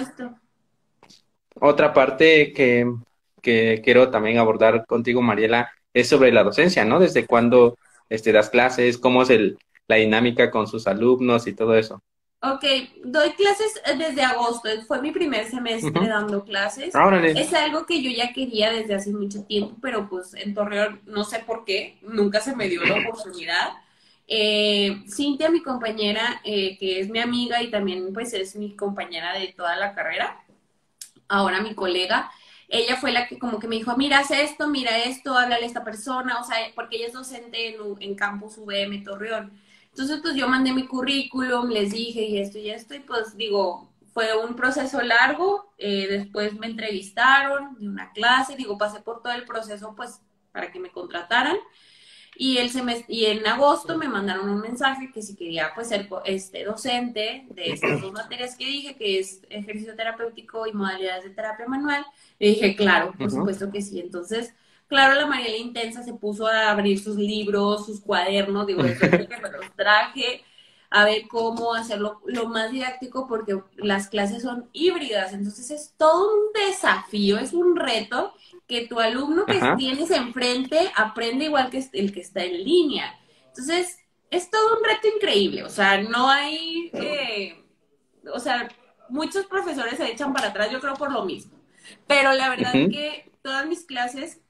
Speaker 1: otra parte que, que, quiero también abordar contigo, Mariela, es sobre la docencia, ¿no? Desde cuándo este, das clases, cómo es el, la dinámica con sus alumnos y todo eso.
Speaker 2: Ok, doy clases desde agosto, fue mi primer semestre dando clases. Es algo que yo ya quería desde hace mucho tiempo, pero pues en Torreón no sé por qué, nunca se me dio la oportunidad. Eh, Cintia, mi compañera, eh, que es mi amiga y también pues es mi compañera de toda la carrera, ahora mi colega, ella fue la que como que me dijo, mira, haz esto, mira esto, háblale a esta persona, o sea, porque ella es docente en, en Campus VM Torreón. Entonces, pues yo mandé mi currículum, les dije y esto y esto, y pues digo, fue un proceso largo, eh, después me entrevistaron de una clase, digo, pasé por todo el proceso pues para que me contrataran. Y, el y en agosto me mandaron un mensaje que si quería pues ser este, docente de estas dos materias que dije, que es ejercicio terapéutico y modalidades de terapia manual. Le dije, claro, por supuesto que sí. Entonces, claro, la Mariela Intensa se puso a abrir sus libros, sus cuadernos, digo, eso que me los traje a ver cómo hacerlo lo más didáctico porque las clases son híbridas, entonces es todo un desafío, es un reto que tu alumno que tienes enfrente aprende igual que el que está en línea. Entonces, es todo un reto increíble, o sea, no hay, eh, o sea, muchos profesores se echan para atrás, yo creo por lo mismo, pero la verdad es que todas mis clases,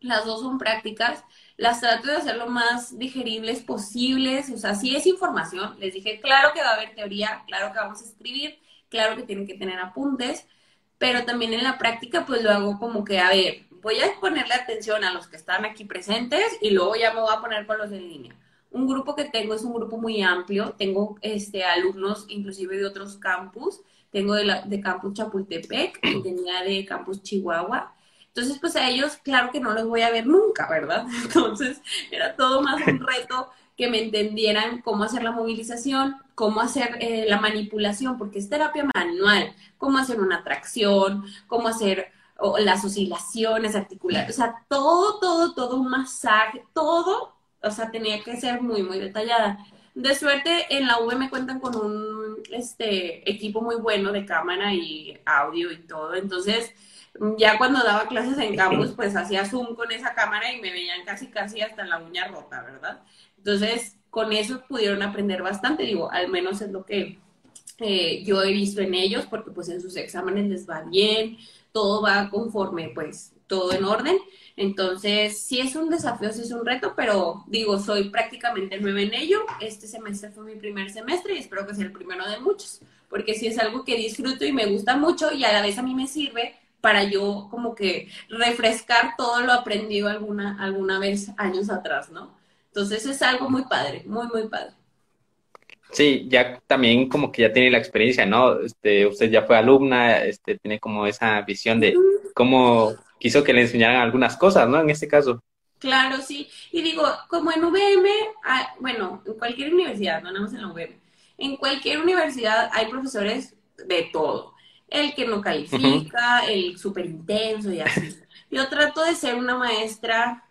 Speaker 2: las dos son prácticas, las trato de hacer lo más digeribles posibles, o sea, si es información, les dije, claro que va a haber teoría, claro que vamos a escribir, claro que tienen que tener apuntes, pero también en la práctica pues lo hago como que, a ver, voy a ponerle atención a los que están aquí presentes y luego ya me voy a poner con los en línea. Un grupo que tengo es un grupo muy amplio, tengo este, alumnos inclusive de otros campus, tengo de, la, de campus Chapultepec y tenía de campus Chihuahua, entonces, pues a ellos, claro que no los voy a ver nunca, ¿verdad? Entonces, era todo más un reto que me entendieran cómo hacer la movilización, cómo hacer eh, la manipulación, porque es terapia manual, cómo hacer una tracción, cómo hacer las oscilaciones articulares, o sea, todo, todo, todo, un masaje, todo, o sea, tenía que ser muy, muy detallada. De suerte, en la V me cuentan con un este, equipo muy bueno de cámara y audio y todo, entonces ya cuando daba clases en campus, pues hacía zoom con esa cámara y me veían casi casi hasta la uña rota, ¿verdad? Entonces, con eso pudieron aprender bastante, digo, al menos es lo que eh, yo he visto en ellos, porque pues en sus exámenes les va bien, todo va conforme, pues todo en orden. Entonces, sí es un desafío, sí es un reto, pero digo, soy prácticamente nueva en ello. Este semestre fue mi primer semestre y espero que sea el primero de muchos, porque sí es algo que disfruto y me gusta mucho y a la vez a mí me sirve para yo como que refrescar todo lo aprendido alguna, alguna vez años atrás, ¿no? Entonces es algo muy padre, muy, muy padre.
Speaker 1: Sí, ya también como que ya tiene la experiencia, ¿no? Este, usted ya fue alumna, este, tiene como esa visión de cómo quiso que le enseñaran algunas cosas, ¿no? En este caso.
Speaker 2: Claro, sí. Y digo, como en UVM, ah, bueno, en cualquier universidad, no nada más en la UVM, en cualquier universidad hay profesores de todo el que no califica, el súper intenso y así. Yo trato de ser una maestra,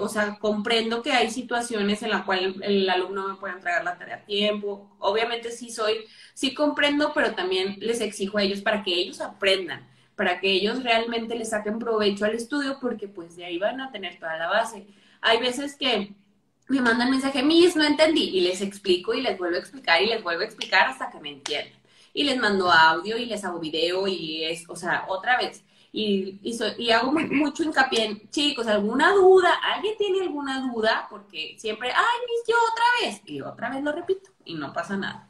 Speaker 2: o sea, comprendo que hay situaciones en las cuales el, alumno me puede entregar la tarea a tiempo. Obviamente sí soy, sí comprendo, pero también les exijo a ellos para que ellos aprendan, para que ellos realmente les saquen provecho al estudio, porque pues de ahí van a tener toda la base. Hay veces que me mandan mensaje, mis, no entendí, y les explico y les vuelvo a explicar y les vuelvo a explicar hasta que me entiendan y les mando audio y les hago video y es, o sea, otra vez. Y, y, hago mucho hincapié en, chicos, ¿alguna duda? ¿Alguien tiene alguna duda? Porque siempre, ay, mis, yo otra vez. Y otra vez lo repito y no pasa nada.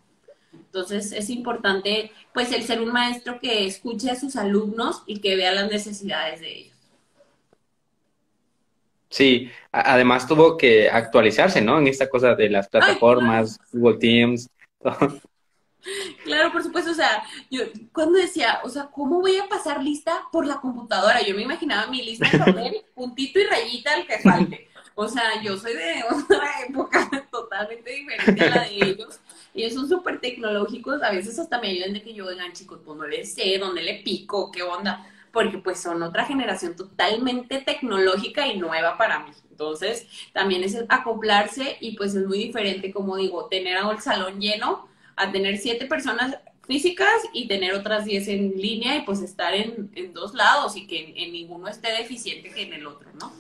Speaker 2: Entonces es importante pues el ser un maestro que escuche a sus alumnos y que vea las necesidades de ellos.
Speaker 1: Sí, además tuvo que actualizarse, ¿no? En esta cosa de las plataformas, Google Teams.
Speaker 2: Claro, por supuesto, o sea, yo cuando decía, o sea, ¿cómo voy a pasar lista por la computadora? Yo me imaginaba mi lista de papel, puntito y rayita al que falte. O sea, yo soy de otra época totalmente diferente a la de ellos. Ellos son súper tecnológicos, a veces hasta me ayudan de que yo, oigan, chicos, pues no le sé, dónde le pico, qué onda, porque pues son otra generación totalmente tecnológica y nueva para mí. Entonces, también es acoplarse y pues es muy diferente, como digo, tener el salón lleno a tener siete personas físicas y tener otras diez en línea y pues estar en, dos lados y que en, ninguno esté deficiente que en el otro, ¿no?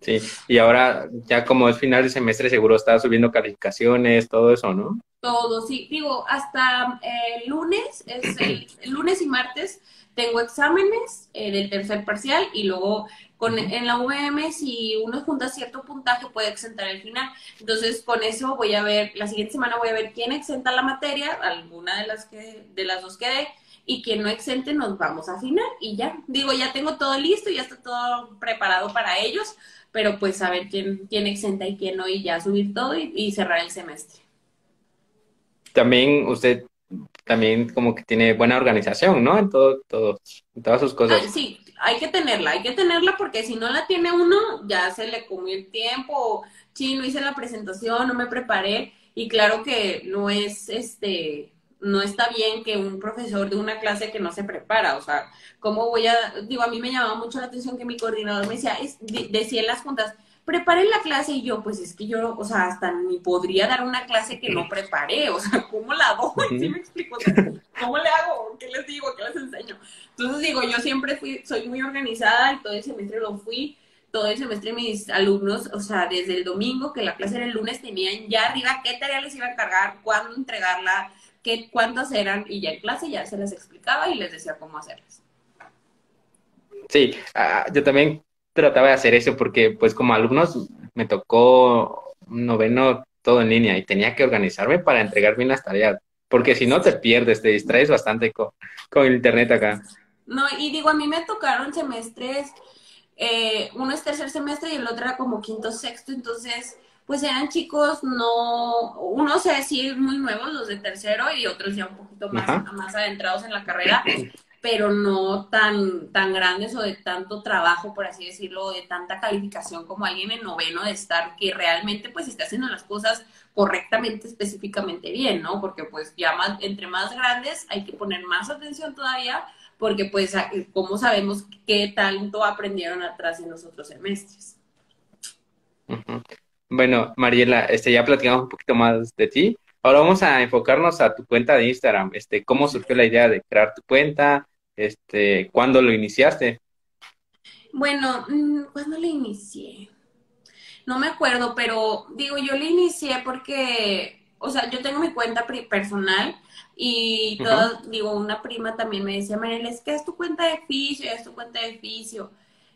Speaker 1: Sí, y ahora ya como es final de semestre seguro está subiendo calificaciones, todo eso, ¿no?
Speaker 2: Todo, sí, digo, hasta el lunes, es el, lunes y martes tengo exámenes eh, del tercer parcial y luego con, en la UVM, si uno junta cierto puntaje, puede exentar el final. Entonces, con eso voy a ver, la siguiente semana voy a ver quién exenta la materia, alguna de las, que, de las dos que dé, y quien no exente, nos vamos a final y ya. Digo, ya tengo todo listo, ya está todo preparado para ellos, pero pues a ver quién, quién exenta y quién no, y ya subir todo y, cerrar el semestre.
Speaker 1: También usted también como que tiene buena organización, ¿no? En todo, todo, en todas sus cosas.
Speaker 2: Sí, hay que tenerla, hay que tenerla porque si no la tiene uno, ya se le comió el tiempo, sí, no hice la presentación, no me preparé, y claro que no es, este, no está bien que un profesor de una clase que no se prepara, o sea, ¿cómo voy a, digo, a mí me llamaba mucho la atención que mi coordinador me decía, es, decía en las juntas, preparen la clase y yo, pues es que yo, o sea, hasta ni podría dar una clase que no preparé, o sea, ¿cómo la doy? ¿Sí me explico? ¿Cómo le hago? ¿Qué les digo? ¿Qué les enseño? Entonces digo, yo siempre fui, soy muy organizada y todo el semestre lo fui, todo el semestre mis alumnos, o sea, desde el domingo, que la clase era el lunes, tenían ya arriba qué tarea les iba a encargar, cuándo entregarla, qué, cuántas eran, y ya en clase ya se les explicaba y les decía cómo hacerlas.
Speaker 1: Sí, ah, yo también trataba de hacer eso porque pues como alumnos me tocó un noveno todo en línea y tenía que organizarme para entregar bien las tareas, porque si no te pierdes, te distraes bastante con, el internet acá.
Speaker 2: No, y digo, a mí me tocaron semestres, eh, uno es tercer semestre y el otro era como quinto, sexto, entonces pues eran chicos no, unos sí muy nuevos, los de tercero, y otros ya un poquito más, más adentrados en la carrera, pero no tan, tan grandes o de tanto trabajo, por así decirlo, de tanta calificación como alguien en noveno de estar, que realmente pues está haciendo las cosas correctamente, específicamente bien, ¿no? Porque pues ya más, entre más grandes hay que poner más atención todavía, porque pues cómo sabemos qué tanto aprendieron atrás en los otros semestres.
Speaker 1: Bueno, Mariela, este, ya platicamos un poquito más de ti. Ahora vamos a enfocarnos a tu cuenta de Instagram. Este, ¿cómo surgió la idea de crear tu cuenta? Este, ¿cuándo lo iniciaste?
Speaker 2: Bueno, mm, ¿cuándo lo inicié? No me acuerdo, pero digo, yo le inicié porque, o sea, yo tengo mi cuenta personal y todo, digo, una prima también me decía, Mariela, es que es tu cuenta de oficio, es tu cuenta de oficio.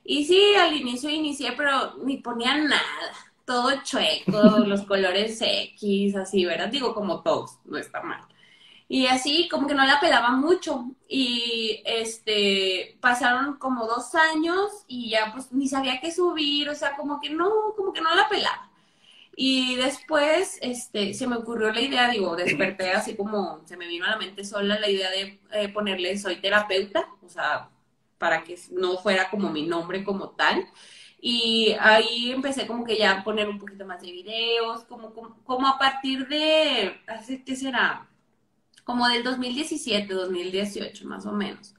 Speaker 2: Y sí, al inicio inicié, pero ni ponía nada todo chueco, los colores X, así, ¿verdad? Digo, como todos, no está mal. Y así, como que no la pelaba mucho. Y este, pasaron como dos años y ya pues ni sabía qué subir, o sea, como que no, como que no la pelaba. Y después, este, se me ocurrió la idea, digo, desperté así como se me vino a la mente sola la idea de eh, ponerle soy terapeuta, o sea, para que no fuera como mi nombre como tal. Y ahí empecé como que ya a poner un poquito más de videos, como, como, a partir de, ¿qué será? Como del 2017, 2018 más o menos.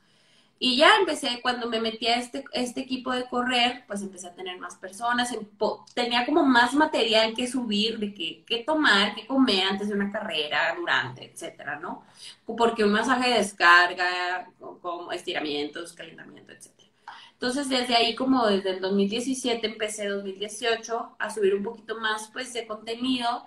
Speaker 2: Y ya empecé, cuando me metí a este, este equipo de correr, pues empecé a tener más personas, em, tenía como más material que subir, de qué, qué tomar, qué comer antes de una carrera, durante, etcétera, ¿no? Porque un masaje de descarga, como estiramientos, calentamiento, etcétera. Entonces, desde ahí, como desde el 2017, empecé 2018 a subir un poquito más, pues, de contenido.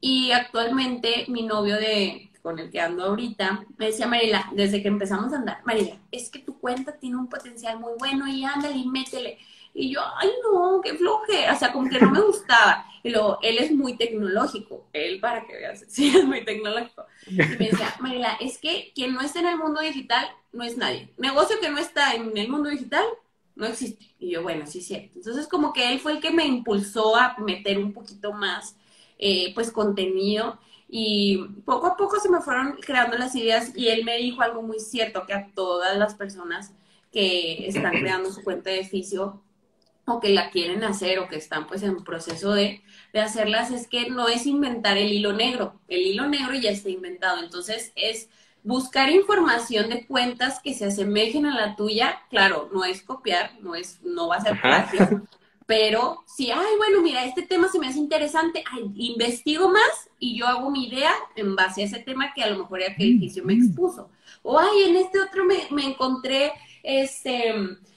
Speaker 2: Y actualmente, mi novio de, con el que ando ahorita, me decía, Marila, desde que empezamos a andar, Marila, es que tu cuenta tiene un potencial muy bueno y ándale y métele. Y yo, ay, no, qué floje. O sea, como que no me gustaba. Y luego, él es muy tecnológico. Él, para que veas, sí, es muy tecnológico. Y me decía, Marila, es que quien no está en el mundo digital no es nadie. Negocio que no está en el mundo digital no existe. Y yo, bueno, sí, cierto. Entonces, como que él fue el que me impulsó a meter un poquito más, eh, pues, contenido. Y poco a poco se me fueron creando las ideas y él me dijo algo muy cierto, que a todas las personas que están creando su cuenta de oficio o que la quieren hacer o que están pues en proceso de, de hacerlas, es que no es inventar el hilo negro. El hilo negro ya está inventado. Entonces, es buscar información de cuentas que se asemejen a la tuya, claro, no es copiar, no es, no va a ser fácil, pero si, ay, bueno, mira, este tema se me hace interesante, investigo más y yo hago mi idea en base a ese tema que a lo mejor aquel edificio me expuso. O, ay, en este otro me, me encontré este,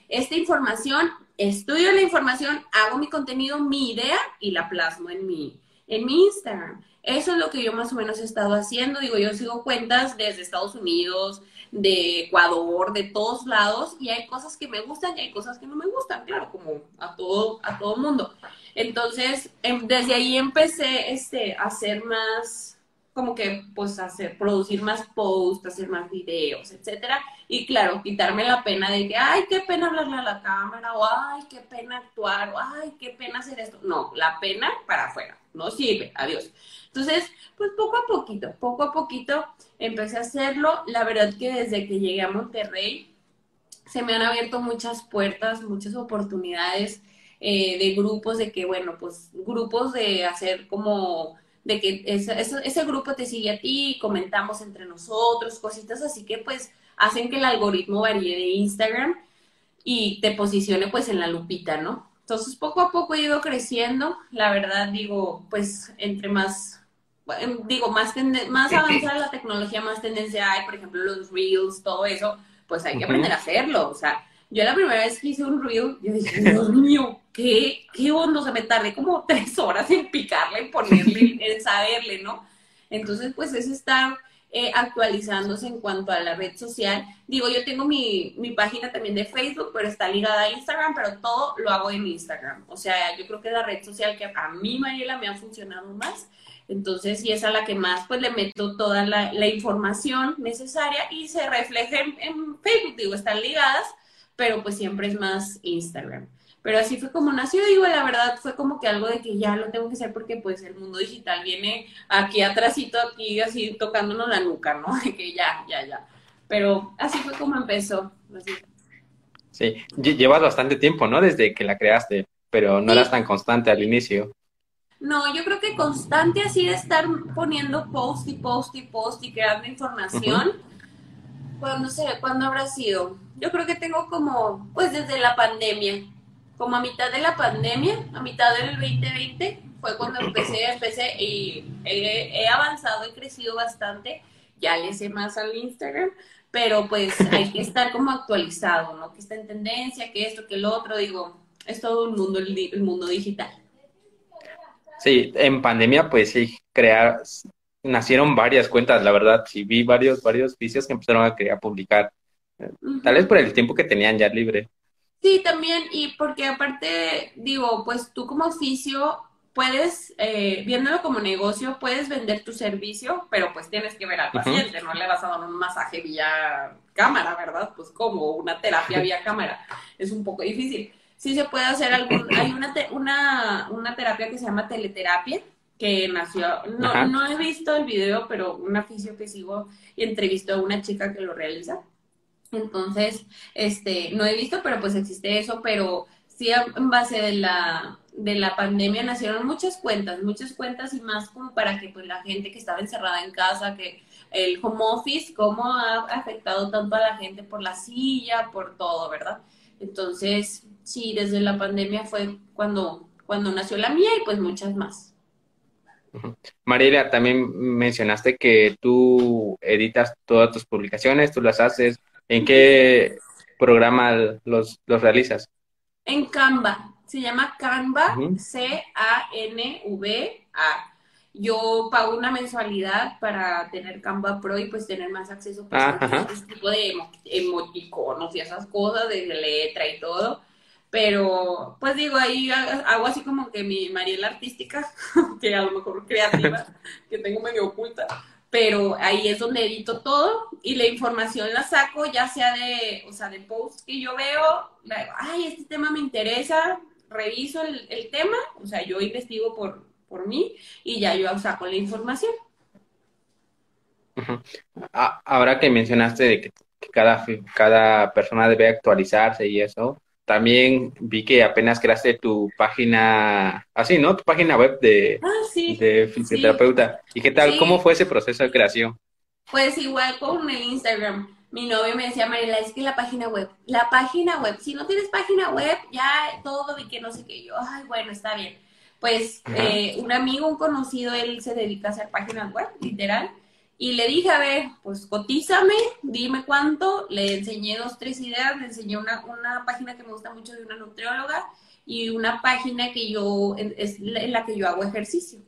Speaker 2: esta información, estudio la información, hago mi contenido, mi idea y la plasmo en mi, en mi Instagram. Eso es lo que yo más o menos he estado haciendo. Digo, yo sigo cuentas desde Estados Unidos, de Ecuador, de todos lados, y hay cosas que me gustan y hay cosas que no me gustan, claro, como a todo, a todo mundo. Entonces, em, desde ahí empecé este, a hacer más, como que, pues, hacer, producir más posts, hacer más videos, etcétera. Y claro, quitarme la pena de que, ay, qué pena hablarle a la cámara, o ay, qué pena actuar, o ay, qué pena hacer esto. No, la pena para afuera, no sirve, adiós. Entonces, pues poco a poquito, poco a poquito empecé a hacerlo. La verdad que desde que llegué a Monterrey se me han abierto muchas puertas, muchas oportunidades eh, de grupos, de que, bueno, pues grupos de hacer como de que ese, ese, grupo te sigue a ti, comentamos entre nosotros, cositas así que pues hacen que el algoritmo varíe de Instagram y te posicione pues en la lupita, ¿no? Entonces poco a poco he ido creciendo, la verdad digo, pues entre más digo, más, más avanzada la tecnología, más tendencia hay, por ejemplo, los reels, todo eso, pues hay que aprender a hacerlo. O sea, yo la primera vez que hice un reel, yo dije, Dios mío, qué, qué hondo, se me tardé como tres horas en picarle, en ponerle, en saberle, ¿no? Entonces, pues es estar eh, actualizándose en cuanto a la red social. Digo, yo tengo mi, mi, página también de Facebook, pero está ligada a Instagram, pero todo lo hago en Instagram. O sea, yo creo que es la red social que a mí, Mariela, me ha funcionado más. Entonces, y es a la que más pues le meto toda la, información necesaria y se refleja en, Facebook, digo, están ligadas, pero pues siempre es más Instagram. Pero así fue como nació, digo, la verdad fue como que algo de que ya lo tengo que hacer porque pues el mundo digital viene aquí atrásito, aquí así tocándonos la nuca, ¿no? De que ya, ya, ya. Pero así fue como empezó.
Speaker 1: Sí, llevas bastante tiempo, ¿no? Desde que la creaste, pero no eras tan constante al inicio.
Speaker 2: No, yo creo que constante así de estar poniendo post y post y post y creando información. ¿Cuándo, ¿Cuándo habrá sido? Yo creo que tengo como, pues desde la pandemia, como a mitad de la pandemia, a mitad del 2020, fue cuando empecé, empecé y he, he avanzado, he crecido bastante, ya le sé más al Instagram, pero pues hay que estar como actualizado, ¿no? Que está en tendencia, que esto, que el otro, digo, es todo un mundo, el mundo digital.
Speaker 1: Sí, en pandemia, pues sí, crear, nacieron varias cuentas, la verdad, sí vi varios, varios vicios que empezaron a, querer publicar, tal vez por el tiempo que tenían ya libre.
Speaker 2: Sí, también, y porque aparte, digo, pues tú como oficio puedes, eh, viéndolo como negocio, puedes vender tu servicio, pero pues tienes que ver al paciente, no le vas a dar un masaje vía cámara, ¿verdad? Pues como una terapia vía cámara, es un poco difícil sí se puede hacer algún, hay una, una, una terapia que se llama teleterapia, que nació, no, no he visto el video, pero un aficio que sigo y entrevistó a una chica que lo realiza. Entonces, este, no he visto, pero pues existe eso, pero sí en base de la, de la pandemia nacieron muchas cuentas, muchas cuentas y más como para que pues la gente que estaba encerrada en casa, que el home office, cómo ha afectado tanto a la gente por la silla, por todo, ¿verdad? Entonces, sí, desde la pandemia fue cuando, cuando nació la mía y pues muchas más.
Speaker 1: Mariela, también mencionaste que tú editas todas tus publicaciones, tú las haces. ¿En qué programa los, los realizas?
Speaker 2: En Canva. Se llama Canva, C-A-N-V-A yo pago una mensualidad para tener Canva Pro y pues tener más acceso pues, a este tipo de emoticonos y esas cosas de letra y todo. pero pues digo, ahí hago así como que mi Mariela artística, que a lo mejor creativa, que tengo medio oculta, pero ahí es donde edito todo y la información la saco ya sea de, o sea, de posts que yo veo, ay, este tema me interesa, reviso el, tema, o sea, yo investigo por, por mí y ya yo saco la información.
Speaker 1: Ahora que mencionaste de que, cada, cada persona debe actualizarse y eso, también vi que apenas creaste tu página, así, ¿no? Tu página web de,
Speaker 2: ah,
Speaker 1: de fisioterapeuta. ¿Y qué tal? ¿Cómo fue ese proceso de creación?
Speaker 2: Pues igual con el Instagram. Mi novio me decía, Mariela, es que la página web, la página web, si no tienes página web, ya todo y que no sé qué. Yo, ay, bueno, está bien. Pues eh, un amigo, un conocido, él se dedica a hacer páginas web, literal. Y le dije, a ver, pues cotízame, dime cuánto. Le enseñé dos, tres ideas. Le enseñé una, una página que me gusta mucho de una nutrióloga y una página que yo, es en la que yo hago ejercicio.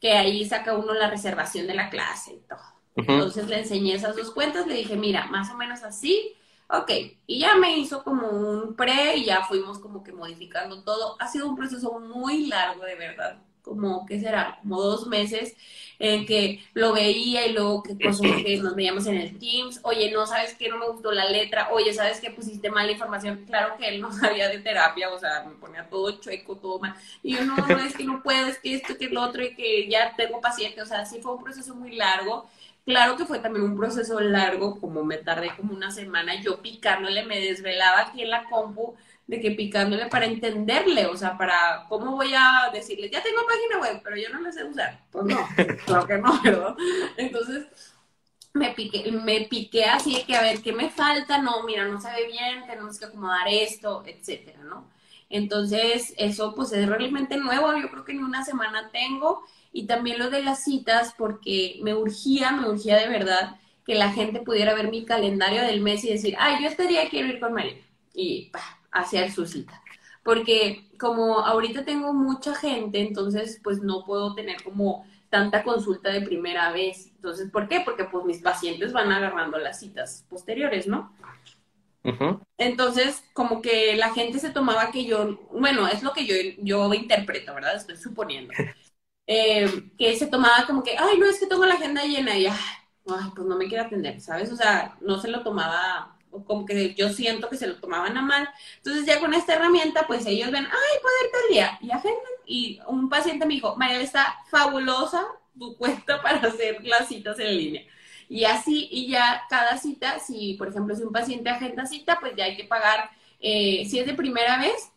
Speaker 2: Que ahí saca uno la reservación de la clase y todo. Entonces le enseñé esas dos cuentas. Le dije, mira, más o menos así. Ok, y ya me hizo como un pre y ya fuimos como que modificando todo. Ha sido un proceso muy largo, de verdad como, ¿qué será? Como dos meses en que lo veía y luego que, cosas que nos veíamos en el Teams, oye, no sabes que no me gustó la letra, oye, sabes que pusiste mala información, claro que él no sabía de terapia, o sea, me ponía todo chueco, todo mal, y yo no, no, es que no puedo, es que esto, que lo otro, y que ya tengo paciente, o sea, sí fue un proceso muy largo, Claro que fue también un proceso largo, como me tardé como una semana yo picándole, me desvelaba aquí en la compu de que picándole para entenderle, o sea, para cómo voy a decirle, ya tengo página web, pero yo no la sé usar. Pues no, claro que no, ¿verdad? Entonces me piqué, me piqué así de que a ver qué me falta, no, mira, no sabe bien, tenemos que acomodar esto, etcétera, ¿no? Entonces, eso pues es realmente nuevo, yo creo que ni una semana tengo, y también lo de las citas, porque me urgía, me urgía de verdad que la gente pudiera ver mi calendario del mes y decir, ay, yo este día quiero ir con María. Y pa, hacer su cita. Porque como ahorita tengo mucha gente, entonces pues no puedo tener como tanta consulta de primera vez. Entonces, ¿por qué? Porque pues mis pacientes van agarrando las citas posteriores, ¿no? Entonces, como que la gente se tomaba que yo, bueno, es lo que yo, yo interpreto, ¿verdad? Estoy suponiendo. Eh, que se tomaba como que, ay, no, es que tengo la agenda llena y, ay, pues no me quiero atender, ¿sabes? O sea, no se lo tomaba como que yo siento que se lo tomaban a mal. Entonces ya con esta herramienta, pues ellos ven, ay, ir tal día, y agendan. Y un paciente me dijo, María, está fabulosa tu cuenta para hacer las citas en línea. Y así, y ya cada cita, si por ejemplo, si un paciente agenda cita, pues ya hay que pagar, eh, si es de primera vez,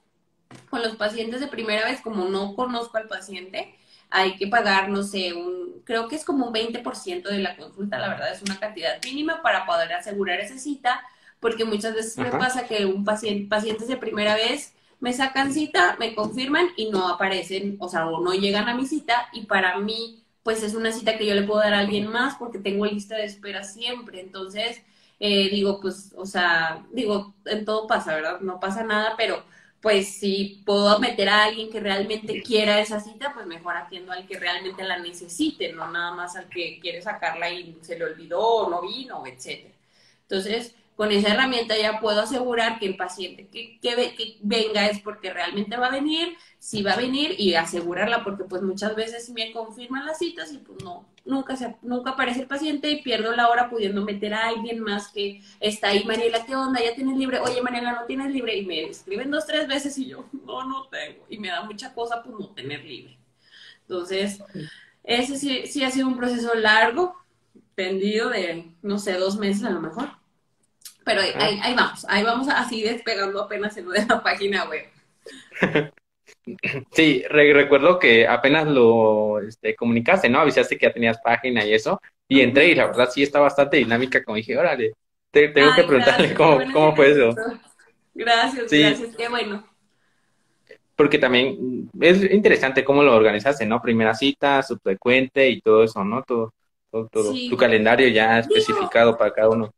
Speaker 2: con los pacientes de primera vez, como no conozco al paciente, hay que pagar, no sé, un, creo que es como un 20% de la consulta, la verdad es una cantidad mínima para poder asegurar esa cita porque muchas veces me pasa que un paciente, pacientes de primera vez me sacan cita, me confirman y no aparecen, o sea, o no llegan a mi cita y para mí, pues es una cita que yo le puedo dar a alguien más porque tengo lista de espera siempre. Entonces, eh, digo, pues, o sea, digo, en todo pasa, ¿verdad? No pasa nada, pero pues si puedo meter a alguien que realmente quiera esa cita, pues mejor atiendo al que realmente la necesite, no nada más al que quiere sacarla y se le olvidó o no vino, etcétera. Entonces, con esa herramienta ya puedo asegurar que el paciente que, que, venga es porque realmente va a venir, si va a venir y asegurarla porque pues muchas veces me confirman las citas y pues no, nunca, se, nunca aparece el paciente y pierdo la hora pudiendo meter a alguien más que está ahí, Mariela, ¿qué onda? ¿Ya tienes libre? Oye, Mariela, ¿no tienes libre? Y me escriben dos, tres veces y yo, no, no tengo. Y me da mucha cosa pues no tener libre. Entonces, ese sí, sí ha sido un proceso largo, tendido de, no sé, dos meses a lo mejor pero ahí, ahí, vamos, ahí vamos así despegando apenas en la página web.
Speaker 1: Sí, recuerdo que apenas lo este, comunicaste, ¿no? Avisaste que ya tenías página y eso, y entré y la verdad sí está bastante dinámica, como dije, órale, tengo que preguntarle cómo, cómo fue eso.
Speaker 2: Gracias, gracias, qué bueno.
Speaker 1: Porque también es interesante cómo lo organizaste, ¿no? Primera cita, subsecuente y todo eso, ¿no? Todo, todo, tu calendario ya especificado para cada uno.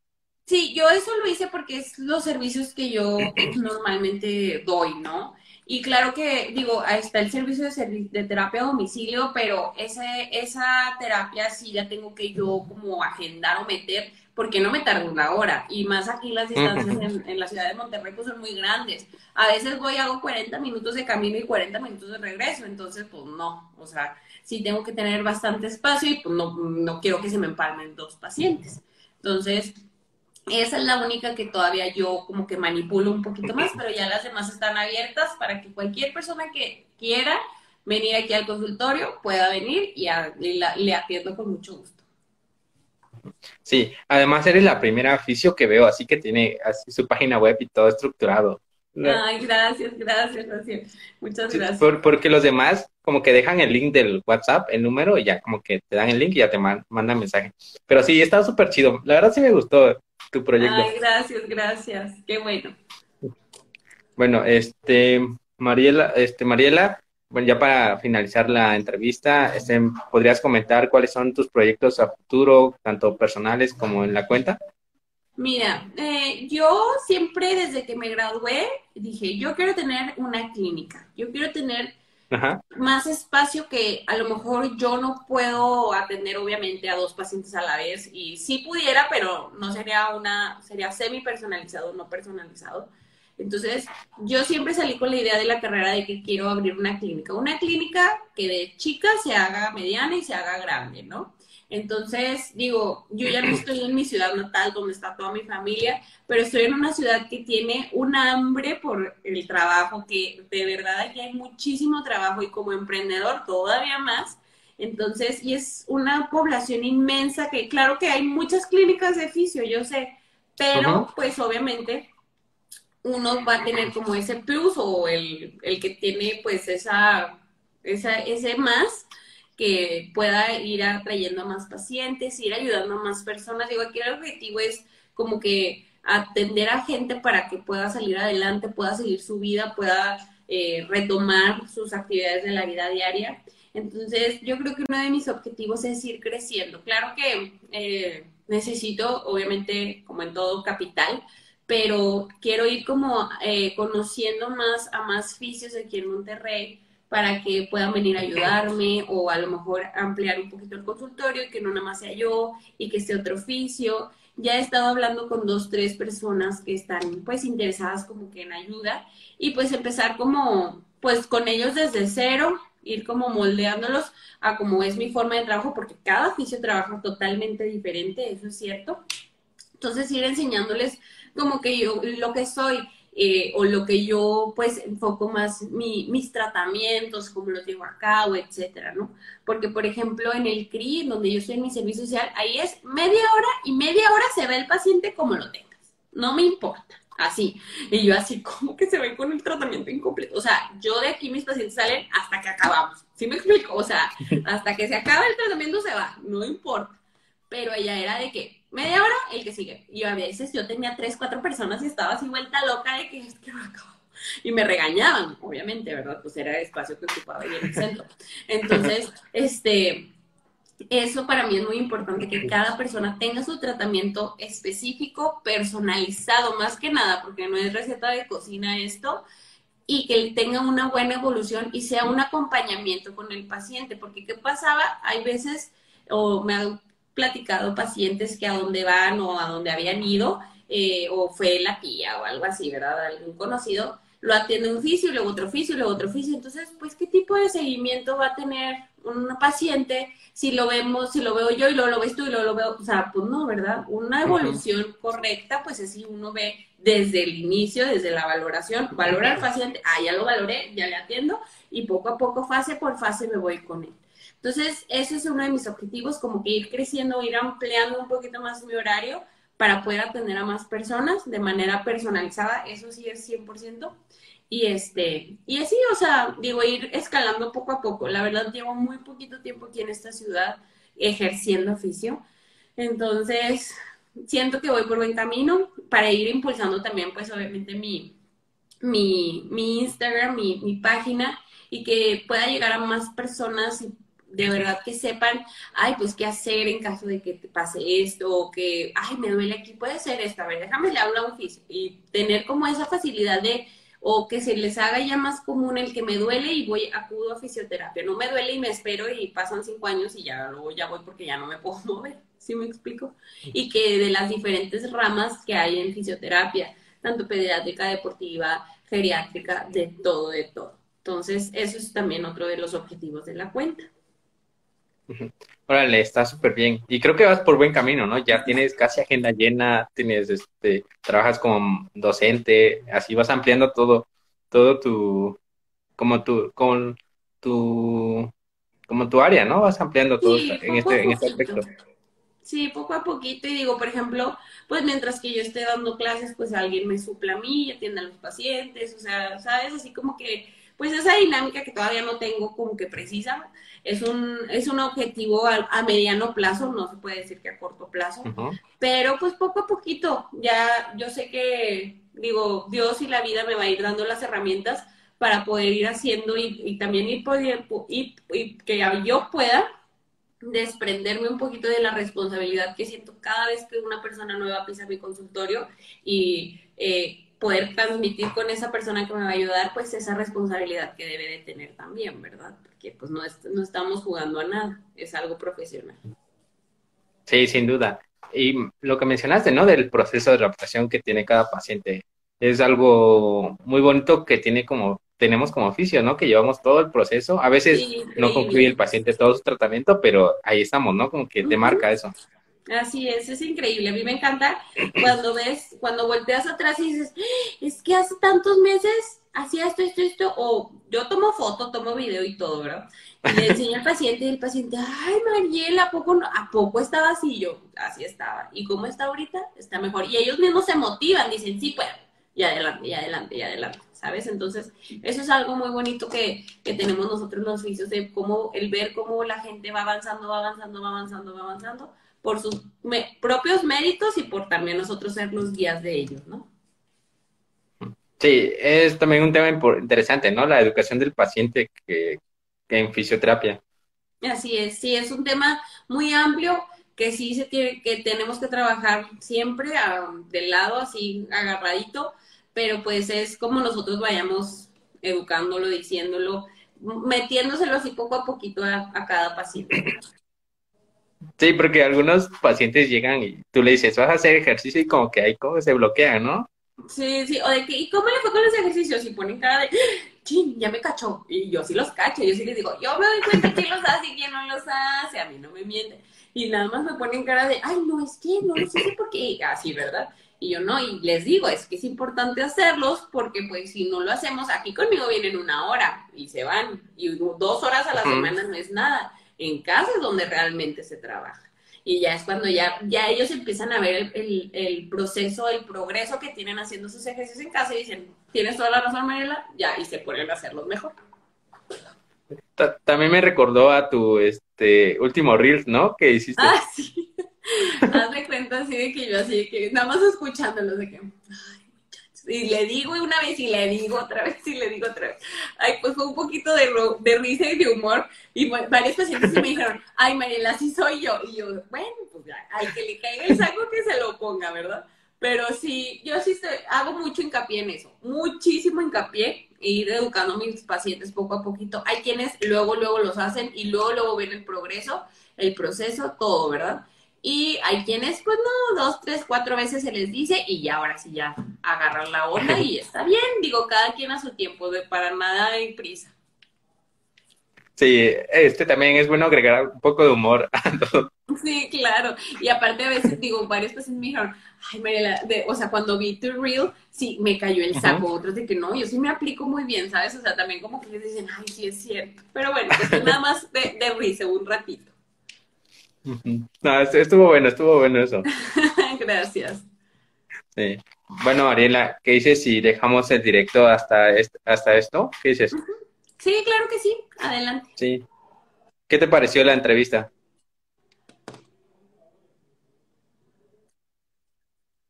Speaker 2: Sí, yo eso lo hice porque es los servicios que yo normalmente doy, ¿no? Y claro que, digo, está el servicio de, de terapia a domicilio, pero ese, esa terapia sí la tengo que yo como agendar o meter, porque no me tardo una hora. Y más aquí las distancias en, en, la ciudad de Monterrey pues son muy grandes. A veces voy, hago 40 minutos de camino y 40 minutos de regreso, entonces pues no, o sea, sí tengo que tener bastante espacio y pues no, no quiero que se me empalmen dos pacientes. Entonces, esa es la única que todavía yo como que manipulo un poquito más, pero ya las demás están abiertas para que cualquier persona que quiera venir aquí al consultorio pueda venir y, le atiendo con mucho gusto.
Speaker 1: Sí, además eres la primera oficio que veo, así que tiene así su página web y todo estructurado.
Speaker 2: Ay, gracias, gracias, gracias. Muchas gracias.
Speaker 1: porque los demás como que dejan el link del WhatsApp, el número, y ya como que te dan el link y ya te mandan mensaje. Pero sí, está súper chido. La verdad sí me gustó tu proyecto.
Speaker 2: Ay, gracias, gracias. Qué bueno.
Speaker 1: Bueno, este, Mariela, este, Mariela, bueno, ya para finalizar la entrevista, este, ¿podrías comentar cuáles son tus proyectos a futuro, tanto personales como en la cuenta?
Speaker 2: Mira, eh, yo siempre desde que me gradué dije, yo quiero tener una clínica, yo quiero tener más espacio que a lo mejor yo no puedo atender obviamente a dos pacientes a la vez y sí pudiera, pero no sería una, sería semi personalizado, no personalizado. Entonces, yo siempre salí con la idea de la carrera de que quiero abrir una clínica, una clínica que de chica se haga mediana y se haga grande, ¿no? Entonces, digo, yo ya no estoy en mi ciudad natal donde está toda mi familia, pero estoy en una ciudad que tiene un hambre por el trabajo, que de verdad aquí hay muchísimo trabajo y como emprendedor todavía más. Entonces, y es una población inmensa que, claro que hay muchas clínicas de fisio, yo sé, pero pues obviamente uno va a tener como ese plus o el, el que tiene pues esa, esa, ese más que pueda ir atrayendo a más pacientes, ir ayudando a más personas. Digo, aquí el objetivo es como que atender a gente para que pueda salir adelante, pueda seguir su vida, pueda eh, retomar sus actividades de la vida diaria. Entonces, yo creo que uno de mis objetivos es ir creciendo. Claro que eh, necesito, obviamente, como en todo, capital, pero quiero ir como eh, conociendo más a más fisios aquí en Monterrey, para que puedan venir a ayudarme o a lo mejor ampliar un poquito el consultorio y que no nada más sea yo y que esté otro oficio. Ya he estado hablando con dos, tres personas que están pues interesadas como que en ayuda y pues empezar como pues con ellos desde cero, ir como moldeándolos a como es mi forma de trabajo porque cada oficio trabaja totalmente diferente, eso es cierto. Entonces ir enseñándoles como que yo lo que soy eh, o lo que yo pues enfoco más mis tratamientos, como los llevo a cabo, etcétera, ¿no? Porque, por ejemplo, en el CRI, donde yo estoy en mi servicio social, ahí es media hora y media hora se ve el paciente como lo tengas. No me importa. Así. Y yo así, ¿cómo que se ven con el tratamiento incompleto? O sea, yo de aquí mis pacientes salen hasta que acabamos. ¿Sí me explico? O sea, hasta que se acaba el tratamiento se va. No importa. Pero ella era de que media hora, el que sigue. Y a veces yo tenía tres, cuatro personas y estaba así vuelta loca de que es que no acabo. Y me regañaban, obviamente, ¿verdad? Pues era el espacio que ocupaba ahí en el centro. Entonces, este, eso para mí es muy importante, que cada persona tenga su tratamiento específico, personalizado, más que nada, porque no es receta de cocina esto, y que tenga una buena evolución y sea un acompañamiento con el paciente, porque ¿qué pasaba? Hay veces, o me platicado pacientes que a dónde van o a dónde habían ido, eh, o fue la tía o algo así, ¿verdad? Algún conocido, lo atiende un oficio, y luego otro oficio, y luego otro oficio. Entonces, pues, ¿qué tipo de seguimiento va a tener un paciente si lo vemos, si lo veo yo y luego lo ves tú y luego lo veo? O sea, pues no, ¿verdad? Una evolución correcta, pues así uno ve desde el inicio, desde la valoración, valora al paciente, ah, ya lo valoré, ya le atiendo, y poco a poco, fase por fase, me voy con él. Entonces, ese es uno de mis objetivos, como que ir creciendo, ir ampliando un poquito más mi horario para poder atender a más personas de manera personalizada, eso sí es 100%. Y este, y así, o sea, digo, ir escalando poco a poco. La verdad, llevo muy poquito tiempo aquí en esta ciudad ejerciendo oficio. Entonces, siento que voy por buen camino para ir impulsando también, pues, obviamente, mi, mi, mi Instagram, mi, mi página y que pueda llegar a más personas y de verdad que sepan, ay, pues qué hacer en caso de que te pase esto, o que, ay, me duele aquí, puede ser esto, a ver, déjame le hablo a un físico, y tener como esa facilidad de, o que se les haga ya más común el que me duele y voy, acudo a fisioterapia. No me duele y me espero y pasan cinco años y ya luego ya voy porque ya no me puedo mover, ¿sí me explico? Y que de las diferentes ramas que hay en fisioterapia, tanto pediátrica, deportiva, geriátrica, de todo, de todo. Entonces, eso es también otro de los objetivos de la cuenta.
Speaker 1: Órale, está súper bien. Y creo que vas por buen camino, ¿no? Ya tienes casi agenda llena, tienes, este, trabajas como docente, así vas ampliando todo, todo tu, como tu, con tu, como tu área, ¿no? Vas ampliando todo en, este, en este aspecto.
Speaker 2: Sí, poco a poquito. Y digo, por ejemplo, pues mientras que yo esté dando clases, pues alguien me supla a mí, atiende a los pacientes, o sea, ¿sabes? Así como que, pues esa dinámica que todavía no tengo como que precisa, es un, es un objetivo a, mediano plazo, no se puede decir que a corto plazo, pero pues poco a poquito, ya yo sé que, digo, Dios y la vida me va a ir dando las herramientas para poder ir haciendo y, también ir, poder, y, y que yo pueda desprenderme un poquito de la responsabilidad que siento cada vez que una persona nueva pisa mi consultorio y eh, poder transmitir con esa persona que me va a ayudar, pues esa responsabilidad que debe de tener también, ¿verdad? Porque pues no, no estamos jugando a nada, es algo profesional.
Speaker 1: Sí, sin duda. Y lo que mencionaste, ¿no? Del proceso de adaptación que tiene cada paciente, es algo muy bonito que tiene como tenemos como oficio, ¿no? Que llevamos todo el proceso. A veces no concluye el paciente todo su tratamiento, pero ahí estamos, ¿no? Como que te marca eso.
Speaker 2: Así es, es increíble. A mí me encanta cuando ves, cuando volteas atrás y dices, ¡Ah! es que hace tantos meses hacía esto, esto, esto, o yo tomo foto, tomo video y todo, ¿verdad? Y le enseño al paciente y el paciente, ay, Mariela, ¿a poco, ¿a poco estaba así? yo, así estaba. ¿Y cómo está ahorita? Está mejor. Y ellos mismos se motivan, dicen, sí, pues, y adelante, y adelante, y adelante. ¿sabes? Entonces, eso es algo muy bonito que, tenemos nosotros los oficios, de cómo, el ver cómo la gente va avanzando, va avanzando, va avanzando, va avanzando, por sus propios méritos y por también nosotros ser los guías de ellos, ¿no?
Speaker 1: Sí, es también un tema interesante, ¿no? La educación del paciente que, en fisioterapia.
Speaker 2: Así es, sí, es un tema muy amplio que sí se tiene, que tenemos que trabajar siempre del lado así agarradito, pero pues es como nosotros vayamos educándolo, diciéndolo, metiéndoselo así poco a poquito a, cada paciente.
Speaker 1: Sí, porque algunos pacientes llegan y tú le dices, vas a hacer ejercicio y como que ahí como se bloquean, ¿no?
Speaker 2: Sí, sí, o de que, ¿y cómo le fue con los ejercicios? Y ponen cara de, ching, ya me cachó. Y yo sí los cacho, yo sí les digo, yo me doy cuenta quién los hace y quién no los hace, a mí no me miente. Y nada más me ponen cara de, ay, no, es que no lo sé por qué, así, ¿verdad? Y yo no, y les digo, es que es importante hacerlos porque pues si no lo hacemos, aquí conmigo vienen una hora y se van, y dos horas a la semana no es nada. En casa es donde realmente se trabaja. Y ya es cuando ya, ya ellos empiezan a ver el, el, proceso, el progreso que tienen haciendo sus ejercicios en casa y dicen, tienes toda la razón, Mariela, ya, y se ponen a hacerlos mejor.
Speaker 1: También me recordó a tu este último reel, ¿no? Que hiciste.
Speaker 2: Ah, sí. Hazme cuenta así de que yo así que nada más escuchándolos de que, ay. Y le digo una vez y le digo otra vez y le digo otra vez. Ay, pues fue un poquito de, de risa y de humor. Y varios pacientes me dijeron, ay, Mariela, así soy yo. Y yo, bueno, pues ya, al que le caiga el saco que se lo ponga, ¿verdad? Pero sí, yo sí hago mucho hincapié en eso, muchísimo hincapié, e ir educando a mis pacientes poco a poquito. Hay quienes luego, luego los hacen y luego, luego ven el progreso, el proceso, todo, ¿verdad? Y hay quienes, pues no, dos, tres, cuatro veces se les dice y ya ahora sí ya agarran la onda y está bien. Digo, cada quien a su tiempo, de para nada hay prisa.
Speaker 1: Sí, este también es bueno agregar un poco de humor a todo.
Speaker 2: Sí, claro. Y aparte a veces digo, varios pacientes me dijeron, ay Mariela, o sea, cuando vi tu reel, sí, me cayó el saco. Otros de que no, yo sí me aplico muy bien, ¿sabes? O sea, también como que les dicen, ay, sí es cierto. Pero bueno, pues nada más de, de risa un ratito.
Speaker 1: No, estuvo bueno, estuvo bueno eso.
Speaker 2: Gracias.
Speaker 1: Sí. Bueno, Ariela, ¿qué dices si dejamos el directo hasta, hasta esto? ¿Qué dices?
Speaker 2: Sí, claro que sí. Adelante.
Speaker 1: Sí. ¿Qué te pareció la entrevista?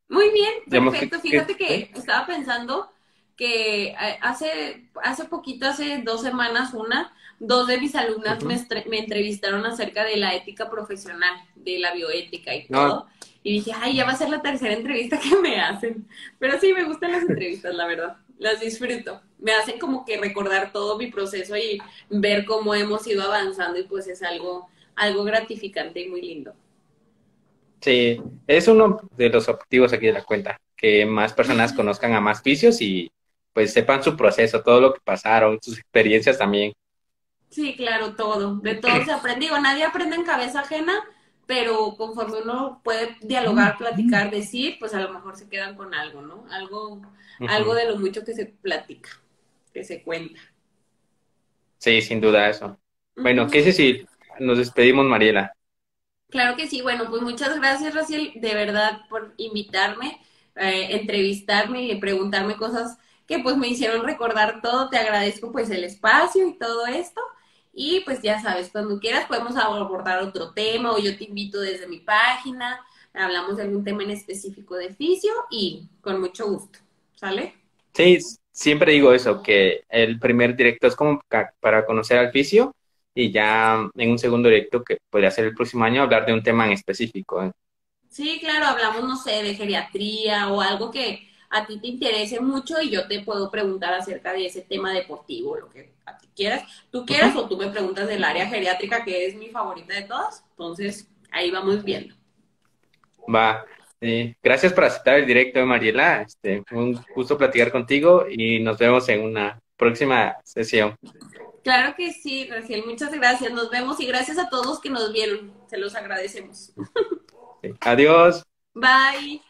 Speaker 2: Muy bien, perfecto. Fíjate que estaba pensando que eh, hace, hace poquito, hace dos semanas, una, dos de mis alumnas me, me, entrevistaron acerca de la ética profesional, de la bioética y ah. todo. Y dije, ay, ya va a ser la tercera entrevista que me hacen. Pero sí, me gustan las entrevistas, la verdad. las disfruto. Me hacen como que recordar todo mi proceso y ver cómo hemos ido avanzando y pues es algo, algo gratificante y muy lindo.
Speaker 1: Sí, es uno de los objetivos aquí de la cuenta, que más personas conozcan a más vicios y pues sepan su proceso, todo lo que pasaron, sus experiencias también.
Speaker 2: Sí, claro, todo. De todo se aprende. Digo, nadie aprende en cabeza ajena, pero conforme uno puede dialogar, platicar, decir, pues a lo mejor se quedan con algo, ¿no? Algo, algo de lo mucho que se platica, que se cuenta.
Speaker 1: Sí, sin duda eso. Bueno, ¿qué es si nos despedimos, Mariela?
Speaker 2: Claro que sí. Bueno, pues muchas gracias, Raciel, de verdad, por invitarme, eh, entrevistarme y preguntarme cosas que pues me hicieron recordar todo. Te agradezco pues el espacio y todo esto. Y pues ya sabes, cuando quieras podemos abordar otro tema o yo te invito desde mi página, hablamos de algún tema en específico de fisio y con mucho gusto. ¿Sale?
Speaker 1: Sí, siempre digo eso, que el primer directo es como para conocer al fisio y ya en un segundo directo que podría ser el próximo año hablar de un tema en específico. ¿eh?
Speaker 2: Sí, claro, hablamos, no sé, de geriatría o algo que a ti te interese mucho y yo te puedo preguntar acerca de ese tema deportivo, lo que a ti quieras, tú quieras o tú me preguntas del área geriátrica que es mi favorita de todas, entonces ahí vamos viendo.
Speaker 1: Va, gracias por aceptar el directo, Mariela, este, un gusto platicar contigo y nos vemos en una próxima sesión.
Speaker 2: Claro que sí, Raciel, muchas gracias, nos vemos y gracias a todos que nos vieron, se los agradecemos.
Speaker 1: Adiós.
Speaker 2: Bye.